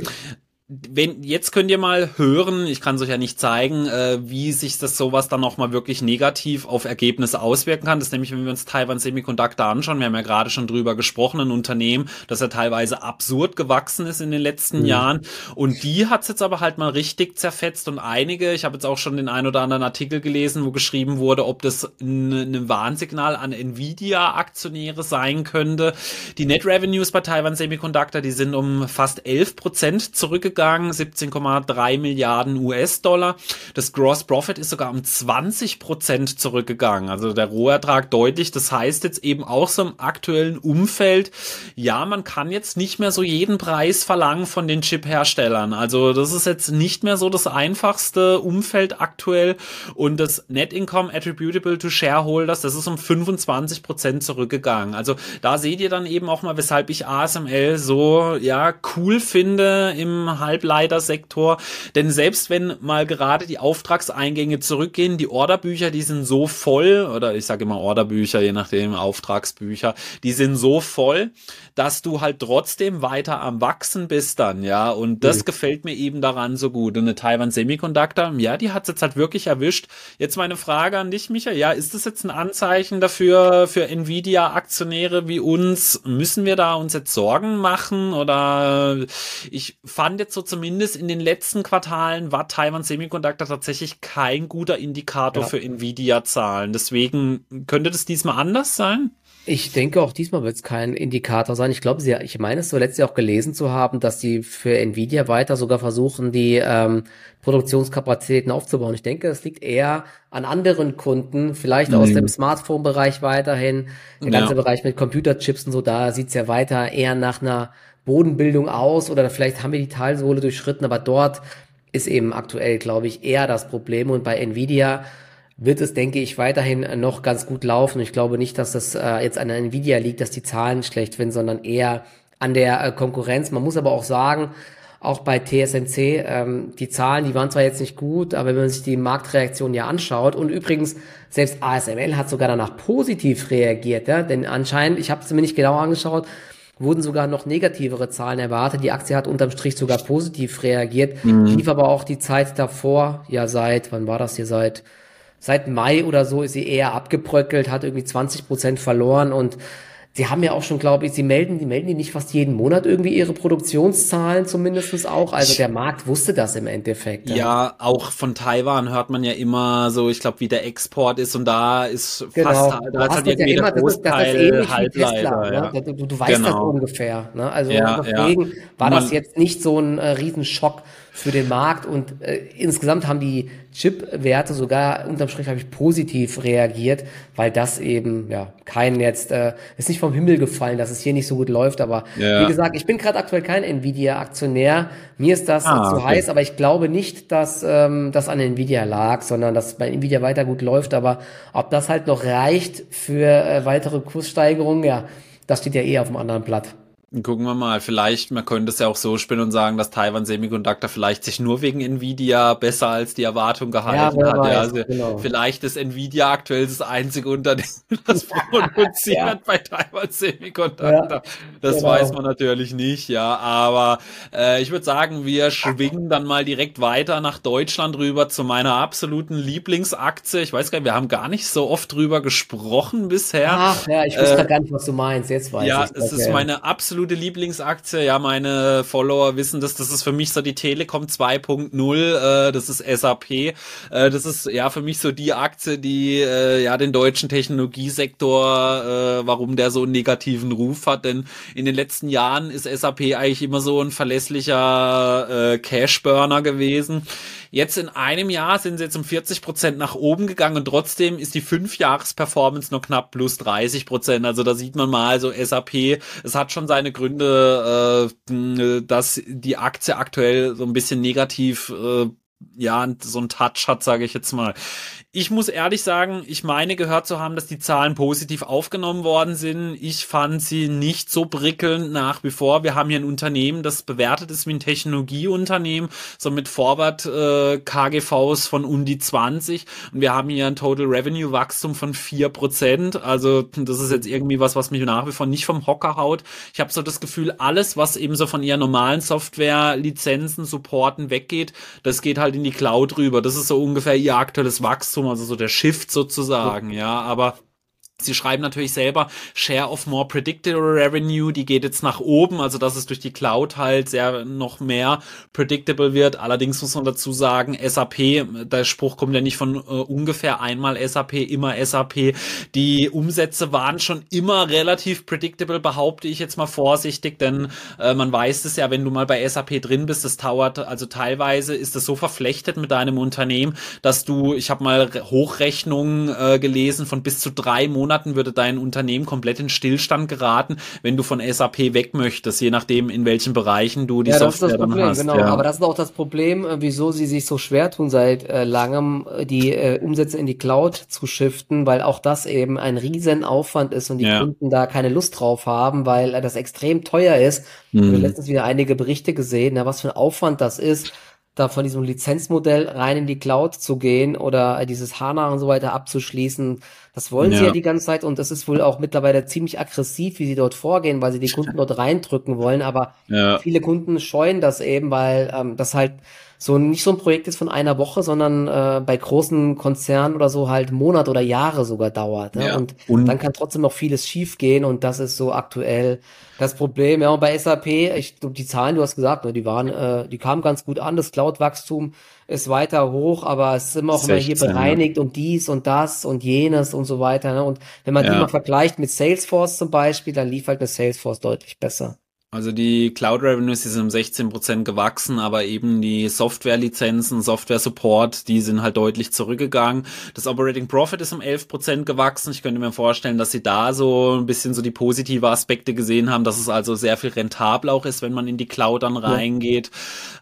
wenn jetzt könnt ihr mal hören, ich kann es euch ja nicht zeigen, äh, wie sich das sowas dann nochmal wirklich negativ auf Ergebnisse auswirken kann. Das ist nämlich, wenn wir uns Taiwan Semiconductor anschauen, wir haben ja gerade schon drüber gesprochen, ein Unternehmen, das ja teilweise absurd gewachsen ist in den letzten mhm. Jahren. Und die hat's jetzt aber halt mal richtig zerfetzt und einige, ich habe jetzt auch schon den ein oder anderen Artikel gelesen, wo geschrieben wurde, ob das ein, ein Warnsignal an Nvidia-Aktionäre sein könnte. Die Net Revenues bei Taiwan Semiconductor, die sind um fast 11 Prozent zurückgegangen zurückgegangen, 17,3 Milliarden US-Dollar. Das Gross Profit ist sogar um 20 Prozent zurückgegangen. Also der Rohertrag deutlich. Das heißt jetzt eben auch so im aktuellen Umfeld, ja, man kann jetzt nicht mehr so jeden Preis verlangen von den Chip-Herstellern. Also das ist jetzt nicht mehr so das einfachste Umfeld aktuell und das Net Income Attributable to Shareholders, das ist um 25 Prozent zurückgegangen. Also da seht ihr dann eben auch mal, weshalb ich ASML so, ja, cool finde im Halbleitersektor. Denn selbst wenn mal gerade die Auftragseingänge zurückgehen, die Orderbücher, die sind so voll, oder ich sage immer Orderbücher, je nachdem, Auftragsbücher, die sind so voll, dass du halt trotzdem weiter am Wachsen bist dann, ja. Und das mhm. gefällt mir eben daran so gut. Und eine Taiwan Semiconductor, ja, die hat jetzt halt wirklich erwischt. Jetzt meine Frage an dich, Michael. Ja, ist das jetzt ein Anzeichen dafür, für Nvidia-Aktionäre wie uns? Müssen wir da uns jetzt Sorgen machen? Oder ich fand jetzt so zumindest in den letzten Quartalen war Taiwan Semiconductor tatsächlich kein guter Indikator ja. für Nvidia-Zahlen. Deswegen könnte das diesmal anders sein? Ich denke, auch diesmal wird es kein Indikator sein. Ich glaube, ich meine es so letztlich auch gelesen zu haben, dass sie für Nvidia weiter sogar versuchen, die ähm, Produktionskapazitäten aufzubauen. Ich denke, es liegt eher an anderen Kunden, vielleicht mhm. aus dem Smartphone-Bereich weiterhin, der ganze ja. Bereich mit Computerchips und so, da sieht's ja weiter eher nach einer Bodenbildung aus oder vielleicht haben wir die Talsohle durchschritten, aber dort ist eben aktuell, glaube ich, eher das Problem und bei Nvidia wird es, denke ich, weiterhin noch ganz gut laufen. Ich glaube nicht, dass das äh, jetzt an Nvidia liegt, dass die Zahlen schlecht sind, sondern eher an der äh, Konkurrenz. Man muss aber auch sagen, auch bei TSMC, ähm, die Zahlen, die waren zwar jetzt nicht gut, aber wenn man sich die Marktreaktion ja anschaut und übrigens selbst ASML hat sogar danach positiv reagiert, ja, denn anscheinend, ich habe es mir nicht genau angeschaut, wurden sogar noch negativere Zahlen erwartet. Die Aktie hat unterm Strich sogar positiv reagiert, mhm. lief aber auch die Zeit davor, ja seit, wann war das hier, seit seit Mai oder so ist sie eher abgebröckelt, hat irgendwie 20 Prozent verloren und Sie haben ja auch schon, glaube ich, Sie melden, die melden die nicht fast jeden Monat irgendwie ihre Produktionszahlen zumindestens auch. Also der Markt wusste das im Endeffekt. Ja, ja auch von Taiwan hört man ja immer so, ich glaube, wie der Export ist und da ist genau. fast, da ist halt ja immer, der Großteil das ist, das ist Halbleiter. Ja. Ne? Du, du, weißt genau. das ungefähr. Ne? Also ja, deswegen war das jetzt nicht so ein äh, Riesenschock für den Markt und äh, insgesamt haben die Chip-Werte sogar unterm Strich habe ich positiv reagiert, weil das eben ja kein jetzt äh, ist nicht vom Himmel gefallen, dass es hier nicht so gut läuft, aber ja. wie gesagt, ich bin gerade aktuell kein Nvidia-Aktionär, mir ist das ah, zu okay. heiß, aber ich glaube nicht, dass ähm, das an Nvidia lag, sondern dass bei Nvidia weiter gut läuft, aber ob das halt noch reicht für äh, weitere Kurssteigerungen, ja, das steht ja eh auf dem anderen Blatt. Gucken wir mal, vielleicht, man könnte es ja auch so spinnen und sagen, dass Taiwan Semiconductor vielleicht sich nur wegen Nvidia besser als die Erwartung gehalten ja, hat. Weiß, ja, also genau. Vielleicht ist Nvidia aktuell das einzige Unternehmen, (laughs) das produziert ja. bei Taiwan Semiconductor. das genau. weiß man natürlich nicht, ja. Aber äh, ich würde sagen, wir schwingen dann mal direkt weiter nach Deutschland rüber zu meiner absoluten Lieblingsaktie. Ich weiß gar nicht, wir haben gar nicht so oft drüber gesprochen bisher. Ach ja, ich wusste äh, gar nicht, was du meinst. Jetzt weiß ja, ich. Ja, es ist meine absolute absolute Lieblingsaktie. Ja, meine Follower wissen das. Das ist für mich so die Telekom 2.0. Äh, das ist SAP. Äh, das ist ja für mich so die Aktie, die äh, ja den deutschen Technologiesektor, äh, warum der so einen negativen Ruf hat. Denn in den letzten Jahren ist SAP eigentlich immer so ein verlässlicher äh, Cashburner gewesen. Jetzt in einem Jahr sind sie jetzt um 40 Prozent nach oben gegangen und trotzdem ist die Fünfjahres-Performance nur knapp plus 30 Prozent. Also da sieht man mal so SAP, es hat schon seine Gründe, äh, dass die Aktie aktuell so ein bisschen negativ äh, ja, so ein Touch hat, sage ich jetzt mal. Ich muss ehrlich sagen, ich meine gehört zu haben, dass die Zahlen positiv aufgenommen worden sind. Ich fand sie nicht so prickelnd nach wie vor. Wir haben hier ein Unternehmen, das bewertet ist wie ein Technologieunternehmen, so mit Forward äh, KGVs von um die 20 und wir haben hier ein Total Revenue Wachstum von vier Prozent. Also das ist jetzt irgendwie was, was mich nach wie vor nicht vom Hocker haut. Ich habe so das Gefühl, alles, was eben so von ihren normalen Software-Lizenzen, Supporten weggeht, das geht halt in die Cloud rüber. Das ist so ungefähr ihr aktuelles Wachstum, also so der Shift sozusagen, ja. Aber Sie schreiben natürlich selber, Share of More Predictable Revenue, die geht jetzt nach oben, also dass es durch die Cloud halt sehr noch mehr predictable wird. Allerdings muss man dazu sagen, SAP, der Spruch kommt ja nicht von äh, ungefähr einmal SAP, immer SAP. Die Umsätze waren schon immer relativ predictable, behaupte ich jetzt mal vorsichtig, denn äh, man weiß es ja, wenn du mal bei SAP drin bist, das dauert, also teilweise ist es so verflechtet mit deinem Unternehmen, dass du, ich habe mal Hochrechnungen äh, gelesen von bis zu drei Monaten Monaten würde dein Unternehmen komplett in Stillstand geraten, wenn du von SAP weg möchtest, je nachdem, in welchen Bereichen du die ja, Software das Problem, hast. Genau, ja. aber das ist auch das Problem, äh, wieso sie sich so schwer tun, seit äh, langem äh, die äh, Umsätze in die Cloud zu shiften, weil auch das eben ein riesen Aufwand ist und die ja. Kunden da keine Lust drauf haben, weil äh, das extrem teuer ist. Mhm. Wir haben letztens wieder einige Berichte gesehen, na, was für ein Aufwand das ist da von diesem Lizenzmodell rein in die Cloud zu gehen oder dieses HANA und so weiter abzuschließen. Das wollen ja. sie ja die ganze Zeit und das ist wohl auch mittlerweile ziemlich aggressiv, wie sie dort vorgehen, weil sie die Kunden dort reindrücken wollen. Aber ja. viele Kunden scheuen das eben, weil ähm, das halt so nicht so ein Projekt ist von einer Woche, sondern äh, bei großen Konzernen oder so halt Monat oder Jahre sogar dauert. Ne? Ja. Und, und, dann kann trotzdem noch vieles schiefgehen und das ist so aktuell das Problem. Ja, und bei SAP, ich die Zahlen, du hast gesagt, ne, die waren, äh, die kamen ganz gut an. Das Cloud-Wachstum ist weiter hoch, aber es ist immer auch 16, immer hier bereinigt ja. und dies und das und jenes und so weiter. Ne? Und wenn man ja. die mal vergleicht mit Salesforce zum Beispiel, dann lief halt eine Salesforce deutlich besser. Also die Cloud Revenues, die sind um 16 Prozent gewachsen, aber eben die Software-Lizenzen, Software-Support, die sind halt deutlich zurückgegangen. Das Operating Profit ist um 11 Prozent gewachsen. Ich könnte mir vorstellen, dass sie da so ein bisschen so die positive Aspekte gesehen haben, dass es also sehr viel rentabel auch ist, wenn man in die Cloud dann reingeht.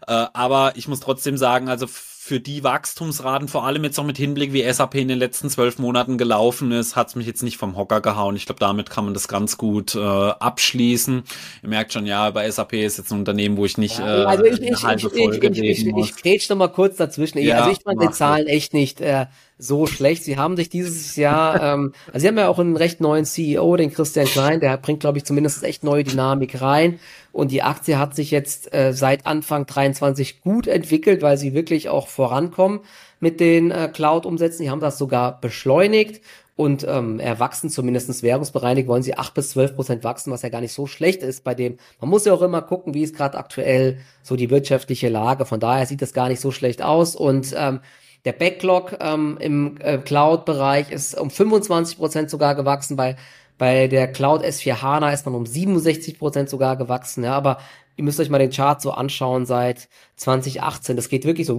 Ja. Äh, aber ich muss trotzdem sagen, also für die Wachstumsraten, vor allem jetzt auch mit Hinblick, wie SAP in den letzten zwölf Monaten gelaufen ist, hat es mich jetzt nicht vom Hocker gehauen. Ich glaube, damit kann man das ganz gut äh, abschließen. Ihr merkt schon, ja, bei SAP ist jetzt ein Unternehmen, wo ich nicht äh, also ich, eine halbe Folge ich, ich, ich, ich, ich, ich noch mal kurz dazwischen. Ja, also ich fand die Zahlen echt nicht äh, so schlecht. Sie haben sich dieses Jahr, ähm, also sie haben ja auch einen recht neuen CEO, den Christian Klein, der bringt, glaube ich, zumindest echt neue Dynamik rein. Und die Aktie hat sich jetzt äh, seit Anfang 23 gut entwickelt, weil sie wirklich auch vorankommen mit den äh, Cloud-Umsätzen. Die haben das sogar beschleunigt und ähm, erwachsen, zumindestens währungsbereinigt, wollen sie acht bis zwölf Prozent wachsen, was ja gar nicht so schlecht ist bei dem. Man muss ja auch immer gucken, wie ist gerade aktuell so die wirtschaftliche Lage. Von daher sieht das gar nicht so schlecht aus. Und ähm, der Backlog ähm, im äh, Cloud-Bereich ist um 25 Prozent sogar gewachsen, bei bei der Cloud S4 HANA ist man um 67 Prozent sogar gewachsen, ja, aber ihr müsst euch mal den Chart so anschauen seit 2018. Das geht wirklich so,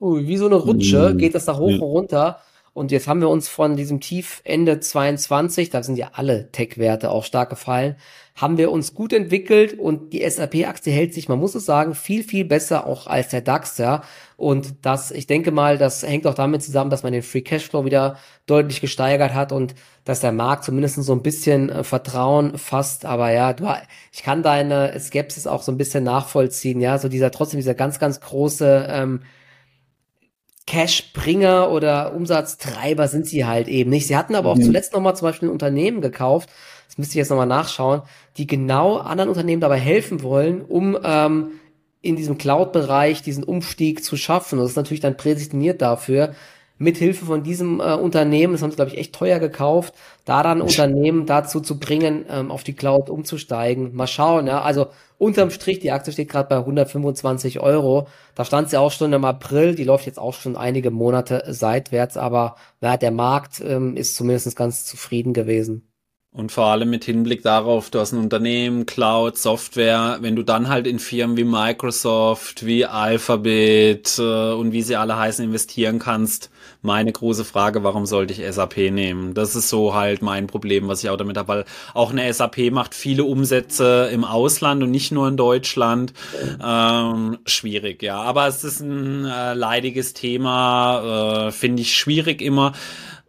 uh, wie so eine Rutsche, mhm. geht das da hoch und runter. Und jetzt haben wir uns von diesem Tief Ende 22, da sind ja alle Tech-Werte auch stark gefallen, haben wir uns gut entwickelt und die SAP-Aktie hält sich, man muss es sagen, viel, viel besser auch als der DAX, ja. Und das, ich denke mal, das hängt auch damit zusammen, dass man den Free Cashflow wieder deutlich gesteigert hat und dass der Markt zumindest so ein bisschen äh, Vertrauen fasst. Aber ja, du, ich kann deine Skepsis auch so ein bisschen nachvollziehen, ja. So dieser, trotzdem dieser ganz, ganz große, ähm, Cashbringer oder Umsatztreiber sind sie halt eben nicht. Sie hatten aber auch mhm. zuletzt nochmal zum Beispiel ein Unternehmen gekauft, das müsste ich jetzt nochmal nachschauen, die genau anderen Unternehmen dabei helfen wollen, um ähm, in diesem Cloud-Bereich diesen Umstieg zu schaffen. Und das ist natürlich dann prädestiniert dafür, mit Hilfe von diesem äh, Unternehmen, das haben sie, glaube ich, echt teuer gekauft, da dann Unternehmen dazu zu bringen, ähm, auf die Cloud umzusteigen. Mal schauen, ja. Also unterm Strich, die Aktie steht gerade bei 125 Euro. Da stand sie auch schon im April, die läuft jetzt auch schon einige Monate seitwärts, aber ja, der Markt ähm, ist zumindest ganz zufrieden gewesen. Und vor allem mit Hinblick darauf, du hast ein Unternehmen, Cloud, Software, wenn du dann halt in Firmen wie Microsoft, wie Alphabet äh, und wie sie alle heißen investieren kannst, meine große Frage, warum sollte ich SAP nehmen? Das ist so halt mein Problem, was ich auch damit habe, weil auch eine SAP macht viele Umsätze im Ausland und nicht nur in Deutschland. Ähm, schwierig, ja. Aber es ist ein äh, leidiges Thema, äh, finde ich schwierig immer.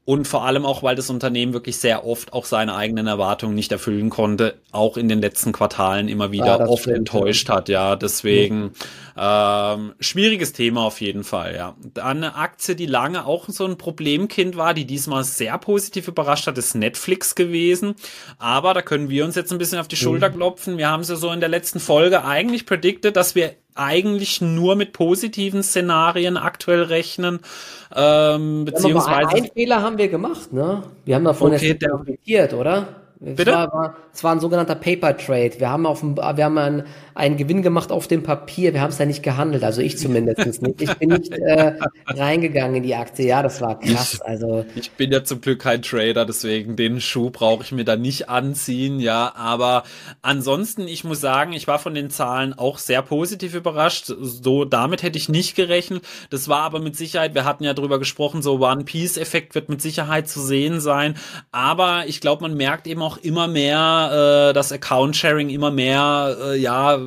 Und vor allem auch, weil das Unternehmen wirklich sehr oft auch seine eigenen Erwartungen nicht erfüllen konnte, auch in den letzten Quartalen immer wieder ja, oft stimmt, enttäuscht ja. hat, ja. Deswegen ähm, schwieriges Thema auf jeden Fall, ja. Eine Aktie, die lange auch so ein Problemkind war, die diesmal sehr positiv überrascht hat, ist Netflix gewesen. Aber da können wir uns jetzt ein bisschen auf die Schulter mhm. klopfen. Wir haben es ja so in der letzten Folge eigentlich predicted, dass wir eigentlich nur mit positiven Szenarien aktuell rechnen. Ähm, beziehungsweise. Ja, einen Fehler haben wir gemacht, ne? Wir haben davon okay, jetzt profitiert, oder? Bitte? Es war, es war ein sogenannter Paper Trade. Wir haben auf dem, wir haben einen, einen Gewinn gemacht auf dem Papier. Wir haben es ja nicht gehandelt. Also ich zumindest nicht. Ich bin nicht äh, reingegangen in die Aktie. Ja, das war krass. Also ich bin ja zum Glück kein Trader, deswegen den Schuh brauche ich mir da nicht anziehen. Ja, aber ansonsten, ich muss sagen, ich war von den Zahlen auch sehr positiv überrascht. So damit hätte ich nicht gerechnet. Das war aber mit Sicherheit. Wir hatten ja drüber gesprochen. So One Piece Effekt wird mit Sicherheit zu sehen sein. Aber ich glaube, man merkt eben auch auch immer mehr äh, das Account-Sharing immer mehr äh, ja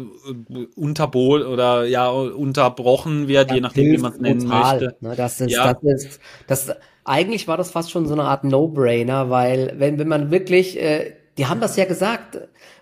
unterbol oder ja unterbrochen wird, ja, je nachdem, wie man es nennen möchte. Ne, das ist, ja. das ist, das, eigentlich war das fast schon so eine Art No-Brainer, weil wenn, wenn man wirklich, äh, die haben das ja gesagt,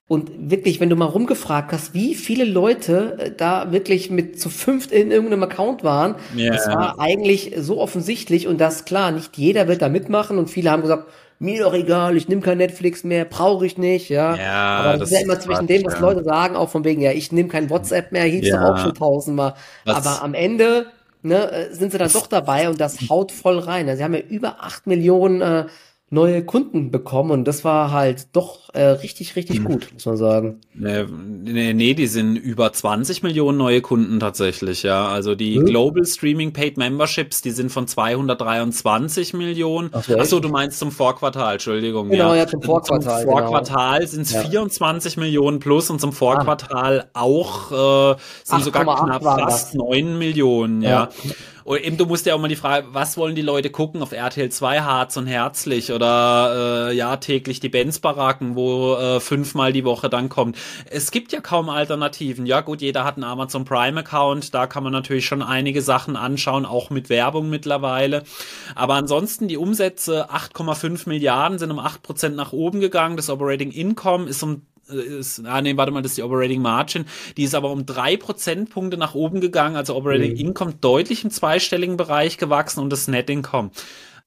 und wirklich, wenn du mal rumgefragt hast, wie viele Leute äh, da wirklich mit zu fünft in irgendeinem Account waren, yeah. das war eigentlich so offensichtlich und das klar, nicht jeder wird da mitmachen und viele haben gesagt, mir doch egal, ich nehme kein Netflix mehr, brauche ich nicht, ja. ja Aber das, das ist ja immer zwischen dem, was ja. Leute sagen, auch von wegen, ja, ich nehme kein WhatsApp mehr, hieß ja. doch auch schon tausendmal. Was? Aber am Ende ne, äh, sind sie dann doch dabei und das haut voll rein. Also sie haben ja über acht Millionen äh, neue Kunden bekommen und das war halt doch äh, richtig, richtig hm. gut, muss man sagen. Nee, nee, nee, die sind über 20 Millionen neue Kunden tatsächlich, ja. Also die hm. Global Streaming Paid Memberships, die sind von 223 Millionen. Ach, so, Achso, du meinst zum Vorquartal, Entschuldigung. Genau, ja, ja zum Vorquartal. Zum Vorquartal genau. sind es ja. 24 Millionen plus und zum Vorquartal ah. auch äh, sind sogar knapp fast 9 Millionen, ja. ja. Und eben, du musst ja auch mal die Frage, was wollen die Leute gucken auf RTL 2 Harz und Herzlich oder äh, ja täglich die Benz-Baracken, wo äh, fünfmal die Woche dann kommt. Es gibt ja kaum Alternativen. Ja gut, jeder hat einen Amazon Prime-Account, da kann man natürlich schon einige Sachen anschauen, auch mit Werbung mittlerweile. Aber ansonsten die Umsätze 8,5 Milliarden sind um 8% nach oben gegangen. Das Operating Income ist um ist, ah nee, warte mal, das ist die Operating Margin, die ist aber um drei Prozentpunkte nach oben gegangen, also Operating mhm. Income deutlich im zweistelligen Bereich gewachsen und das Net Income.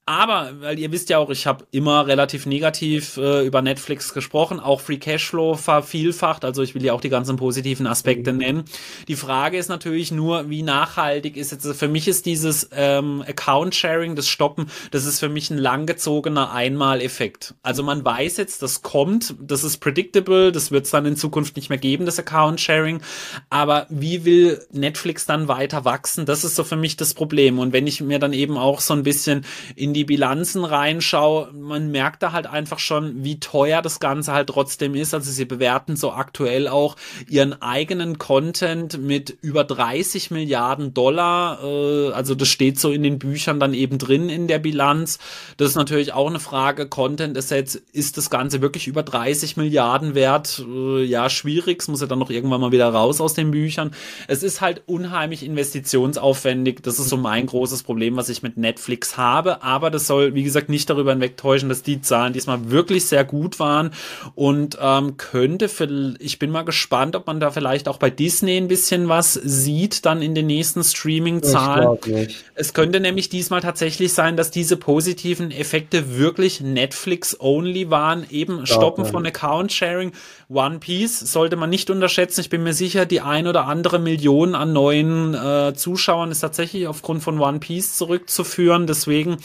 Aber, weil ihr wisst ja auch, ich habe immer relativ negativ äh, über Netflix gesprochen, auch Free Cashflow vervielfacht, also ich will ja auch die ganzen positiven Aspekte mhm. nennen. Die Frage ist natürlich nur, wie nachhaltig ist jetzt, für mich ist dieses ähm, Account-Sharing, das Stoppen, das ist für mich ein langgezogener Einmaleffekt. Also man weiß jetzt, das kommt, das ist predictable, das wird es dann in Zukunft nicht mehr geben, das Account-Sharing, aber wie will Netflix dann weiter wachsen, das ist so für mich das Problem. Und wenn ich mir dann eben auch so ein bisschen in die Bilanzen reinschaue, man merkt da halt einfach schon, wie teuer das Ganze halt trotzdem ist. Also sie bewerten so aktuell auch ihren eigenen Content mit über 30 Milliarden Dollar. Äh, also das steht so in den Büchern dann eben drin in der Bilanz. Das ist natürlich auch eine Frage. Content Assets, ist das Ganze wirklich über 30 Milliarden wert? Äh, ja, schwierig. Es muss ja dann noch irgendwann mal wieder raus aus den Büchern. Es ist halt unheimlich investitionsaufwendig. Das ist so mein großes Problem, was ich mit Netflix habe. Aber aber das soll, wie gesagt, nicht darüber hinwegtäuschen, dass die Zahlen diesmal wirklich sehr gut waren und ähm, könnte, für, ich bin mal gespannt, ob man da vielleicht auch bei Disney ein bisschen was sieht, dann in den nächsten Streaming-Zahlen. Es könnte nämlich diesmal tatsächlich sein, dass diese positiven Effekte wirklich Netflix-only waren, eben Stoppen von Account-Sharing. One Piece sollte man nicht unterschätzen. Ich bin mir sicher, die ein oder andere Million an neuen äh, Zuschauern ist tatsächlich aufgrund von One Piece zurückzuführen. Deswegen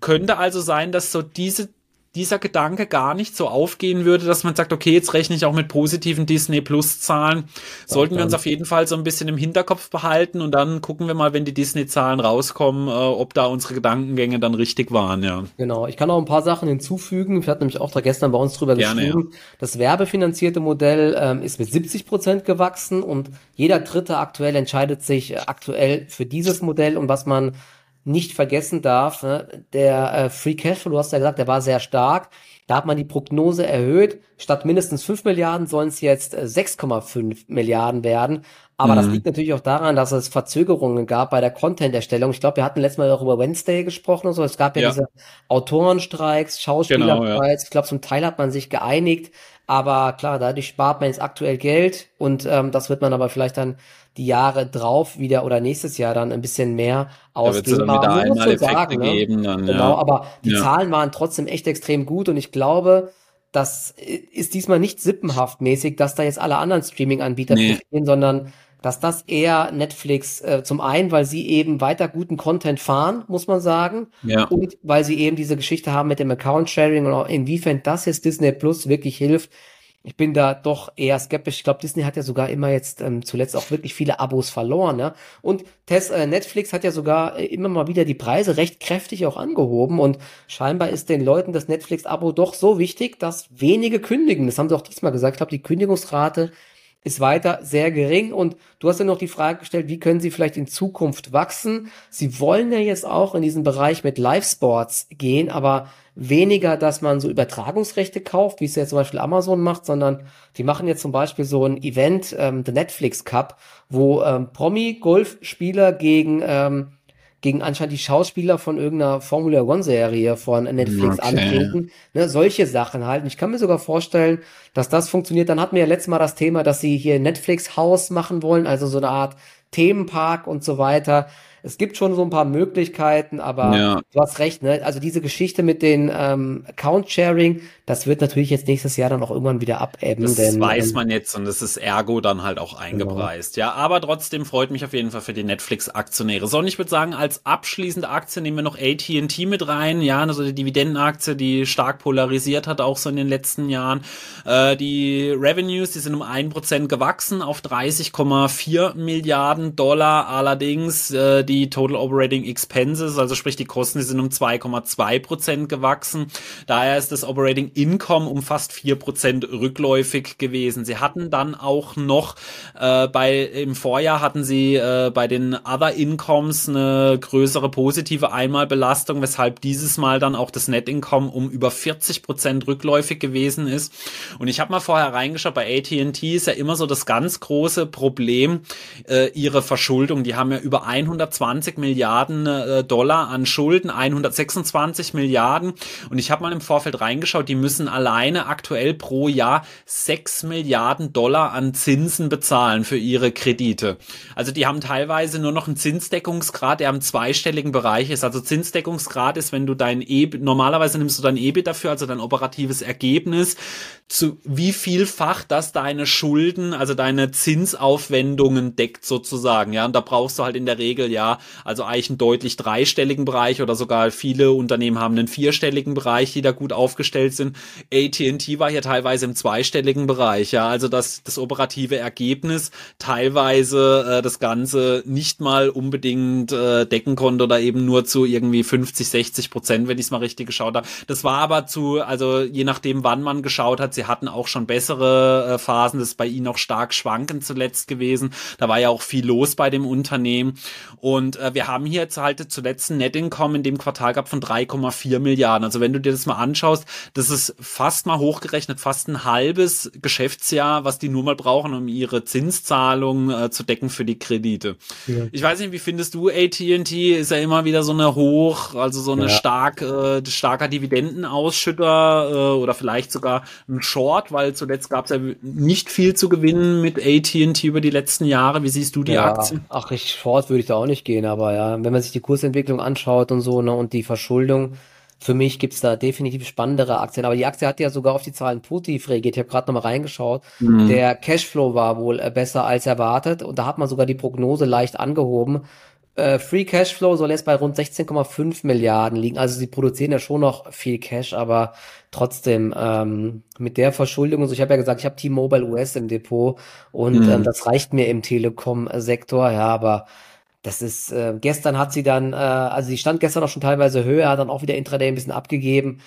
könnte also sein, dass so diese dieser Gedanke gar nicht so aufgehen würde, dass man sagt, okay, jetzt rechne ich auch mit positiven Disney Plus Zahlen. Sollten wir uns auf jeden Fall so ein bisschen im Hinterkopf behalten und dann gucken wir mal, wenn die Disney Zahlen rauskommen, äh, ob da unsere Gedankengänge dann richtig waren, ja. Genau. Ich kann auch ein paar Sachen hinzufügen. Wir hatten nämlich auch da gestern bei uns drüber Gerne, geschrieben. Ja. Das werbefinanzierte Modell ähm, ist mit 70 Prozent gewachsen und jeder Dritte aktuell entscheidet sich äh, aktuell für dieses Modell und was man nicht vergessen darf, ne, der äh, Free Cashflow, du hast ja gesagt, der war sehr stark. Da hat man die Prognose erhöht. Statt mindestens 5 Milliarden sollen es jetzt äh, 6,5 Milliarden werden. Aber mhm. das liegt natürlich auch daran, dass es Verzögerungen gab bei der Content-Erstellung. Ich glaube, wir hatten letztes Mal auch über Wednesday gesprochen und so. Es gab ja, ja. diese Autorenstreiks, Schauspielerstreiks. Genau, ja. Ich glaube, zum Teil hat man sich geeinigt. Aber klar, dadurch spart man jetzt aktuell Geld und ähm, das wird man aber vielleicht dann die Jahre drauf wieder oder nächstes Jahr dann ein bisschen mehr ausgeben. Da wieder einmal sagen, ne? geben, dann, genau, ja. aber die ja. Zahlen waren trotzdem echt extrem gut und ich glaube, das ist diesmal nicht sippenhaft mäßig, dass da jetzt alle anderen Streaming-Anbieter nee. sondern dass das eher Netflix äh, zum einen, weil sie eben weiter guten Content fahren, muss man sagen, ja. und weil sie eben diese Geschichte haben mit dem Account Sharing und auch inwiefern das jetzt Disney Plus wirklich hilft, ich bin da doch eher skeptisch. Ich glaube, Disney hat ja sogar immer jetzt ähm, zuletzt auch wirklich viele Abos verloren. Ne? Und Tess, äh, Netflix hat ja sogar äh, immer mal wieder die Preise recht kräftig auch angehoben. Und scheinbar ist den Leuten das Netflix-Abo doch so wichtig, dass wenige kündigen. Das haben sie auch diesmal gesagt. Ich glaube, die Kündigungsrate ist weiter sehr gering. Und du hast ja noch die Frage gestellt, wie können sie vielleicht in Zukunft wachsen? Sie wollen ja jetzt auch in diesen Bereich mit Live-Sports gehen, aber weniger, dass man so Übertragungsrechte kauft, wie es ja zum Beispiel Amazon macht, sondern die machen jetzt zum Beispiel so ein Event, ähm, The Netflix Cup, wo ähm, Promi-Golfspieler gegen ähm, gegen anscheinend die Schauspieler von irgendeiner Formula One Serie von Netflix okay. antreten. Ne, solche Sachen halt. Und ich kann mir sogar vorstellen, dass das funktioniert. Dann hatten wir ja letztes Mal das Thema, dass sie hier Netflix Haus machen wollen, also so eine Art Themenpark und so weiter es gibt schon so ein paar Möglichkeiten, aber ja. du hast recht, ne? Also diese Geschichte mit den ähm, Account-Sharing, das wird natürlich jetzt nächstes Jahr dann auch irgendwann wieder abebben. Das denn, weiß ähm, man jetzt und das ist ergo dann halt auch eingepreist. Genau. Ja, aber trotzdem freut mich auf jeden Fall für die Netflix-Aktionäre. So, und ich würde sagen, als abschließende Aktie nehmen wir noch AT&T mit rein. Ja, also die Dividendenaktie, die stark polarisiert hat, auch so in den letzten Jahren. Äh, die Revenues, die sind um ein Prozent gewachsen auf 30,4 Milliarden Dollar. Allerdings äh, die die Total Operating Expenses, also sprich die Kosten, die sind um 2,2 Prozent gewachsen. Daher ist das Operating Income um fast 4 Prozent rückläufig gewesen. Sie hatten dann auch noch äh, bei im Vorjahr hatten sie äh, bei den Other Incomes eine größere positive Einmalbelastung, weshalb dieses Mal dann auch das Net Income um über 40 Prozent rückläufig gewesen ist. Und ich habe mal vorher reingeschaut, bei AT&T ist ja immer so das ganz große Problem äh, ihre Verschuldung. Die haben ja über 120 120 Milliarden äh, Dollar an Schulden, 126 Milliarden. Und ich habe mal im Vorfeld reingeschaut, die müssen alleine aktuell pro Jahr 6 Milliarden Dollar an Zinsen bezahlen für ihre Kredite. Also die haben teilweise nur noch einen Zinsdeckungsgrad, der im zweistelligen Bereich ist. Also Zinsdeckungsgrad ist, wenn du dein E, normalerweise nimmst du dein EBIT dafür, also dein operatives Ergebnis, zu wie vielfach das deine Schulden, also deine Zinsaufwendungen deckt sozusagen. Ja, und da brauchst du halt in der Regel ja, also eigentlich einen deutlich dreistelligen Bereich oder sogar viele Unternehmen haben einen vierstelligen Bereich, die da gut aufgestellt sind. AT&T war hier teilweise im zweistelligen Bereich, ja, also das, das operative Ergebnis teilweise äh, das Ganze nicht mal unbedingt äh, decken konnte oder eben nur zu irgendwie 50, 60 Prozent, wenn ich es mal richtig geschaut habe. Das war aber zu, also je nachdem, wann man geschaut hat, sie hatten auch schon bessere äh, Phasen, das ist bei ihnen auch stark schwankend zuletzt gewesen. Da war ja auch viel los bei dem Unternehmen. Und äh, wir haben hier jetzt halt zuletzt ein Net Income in dem Quartal gehabt von 3,4 Milliarden. Also wenn du dir das mal anschaust, das ist fast mal hochgerechnet, fast ein halbes Geschäftsjahr, was die nur mal brauchen, um ihre Zinszahlungen äh, zu decken für die Kredite. Ja. Ich weiß nicht, wie findest du AT&T? Ist ja immer wieder so eine hoch, also so eine ja. stark, äh, starker Dividendenausschütter äh, oder vielleicht sogar ein Short, weil zuletzt gab es ja nicht viel zu gewinnen mit AT&T über die letzten Jahre. Wie siehst du die ja, Aktie? Ach, ich Short würde ich da auch nicht gehen, aber ja, wenn man sich die Kursentwicklung anschaut und so, ne, und die Verschuldung, für mich gibt's da definitiv spannendere Aktien. Aber die Aktie hat ja sogar auf die Zahlen positiv reagiert. Ich habe gerade nochmal reingeschaut. Mhm. Der Cashflow war wohl äh, besser als erwartet und da hat man sogar die Prognose leicht angehoben äh, Free Cashflow soll jetzt bei rund 16,5 Milliarden liegen. Also sie produzieren ja schon noch viel Cash, aber trotzdem ähm, mit der Verschuldung und so. Ich habe ja gesagt, ich habe T-Mobile US im Depot und mhm. ähm, das reicht mir im Telekom-Sektor. Ja, aber das ist, äh, gestern hat sie dann, äh, also sie stand gestern auch schon teilweise höher, hat dann auch wieder Intraday ein bisschen abgegeben,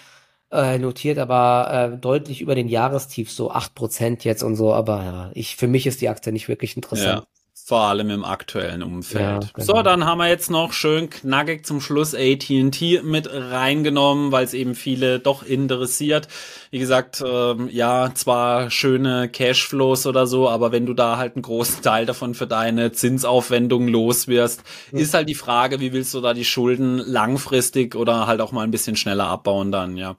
äh, notiert aber äh, deutlich über den Jahrestief, so acht Prozent jetzt und so, aber ja, ich, für mich ist die Aktie nicht wirklich interessant. Ja. Vor allem im aktuellen Umfeld. Ja, genau. So, dann haben wir jetzt noch schön knackig zum Schluss AT&T mit reingenommen, weil es eben viele doch interessiert. Wie gesagt, ähm, ja, zwar schöne Cashflows oder so, aber wenn du da halt einen großen Teil davon für deine Zinsaufwendungen los wirst, mhm. ist halt die Frage, wie willst du da die Schulden langfristig oder halt auch mal ein bisschen schneller abbauen dann, ja.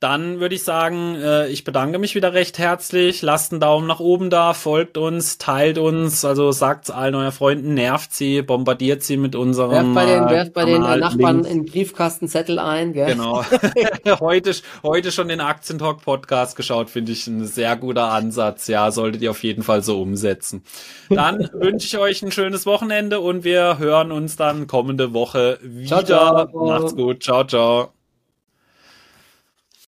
Dann würde ich sagen, äh, ich bedanke mich wieder recht herzlich. Lasst einen Daumen nach oben da, folgt uns, teilt uns, also sagt allen euren Freunden, nervt sie, bombardiert sie mit unserem. Werft bei den, werft bei den Nachbarn in Briefkastenzettel ein, gell? Genau. (laughs) heute, heute schon den Aktientalk Podcast geschaut, finde ich ein sehr guter Ansatz. Ja, solltet ihr auf jeden Fall so umsetzen. Dann (laughs) wünsche ich euch ein schönes Wochenende und wir hören uns dann kommende Woche wieder. Ciao, ciao. Macht's gut. Ciao, ciao.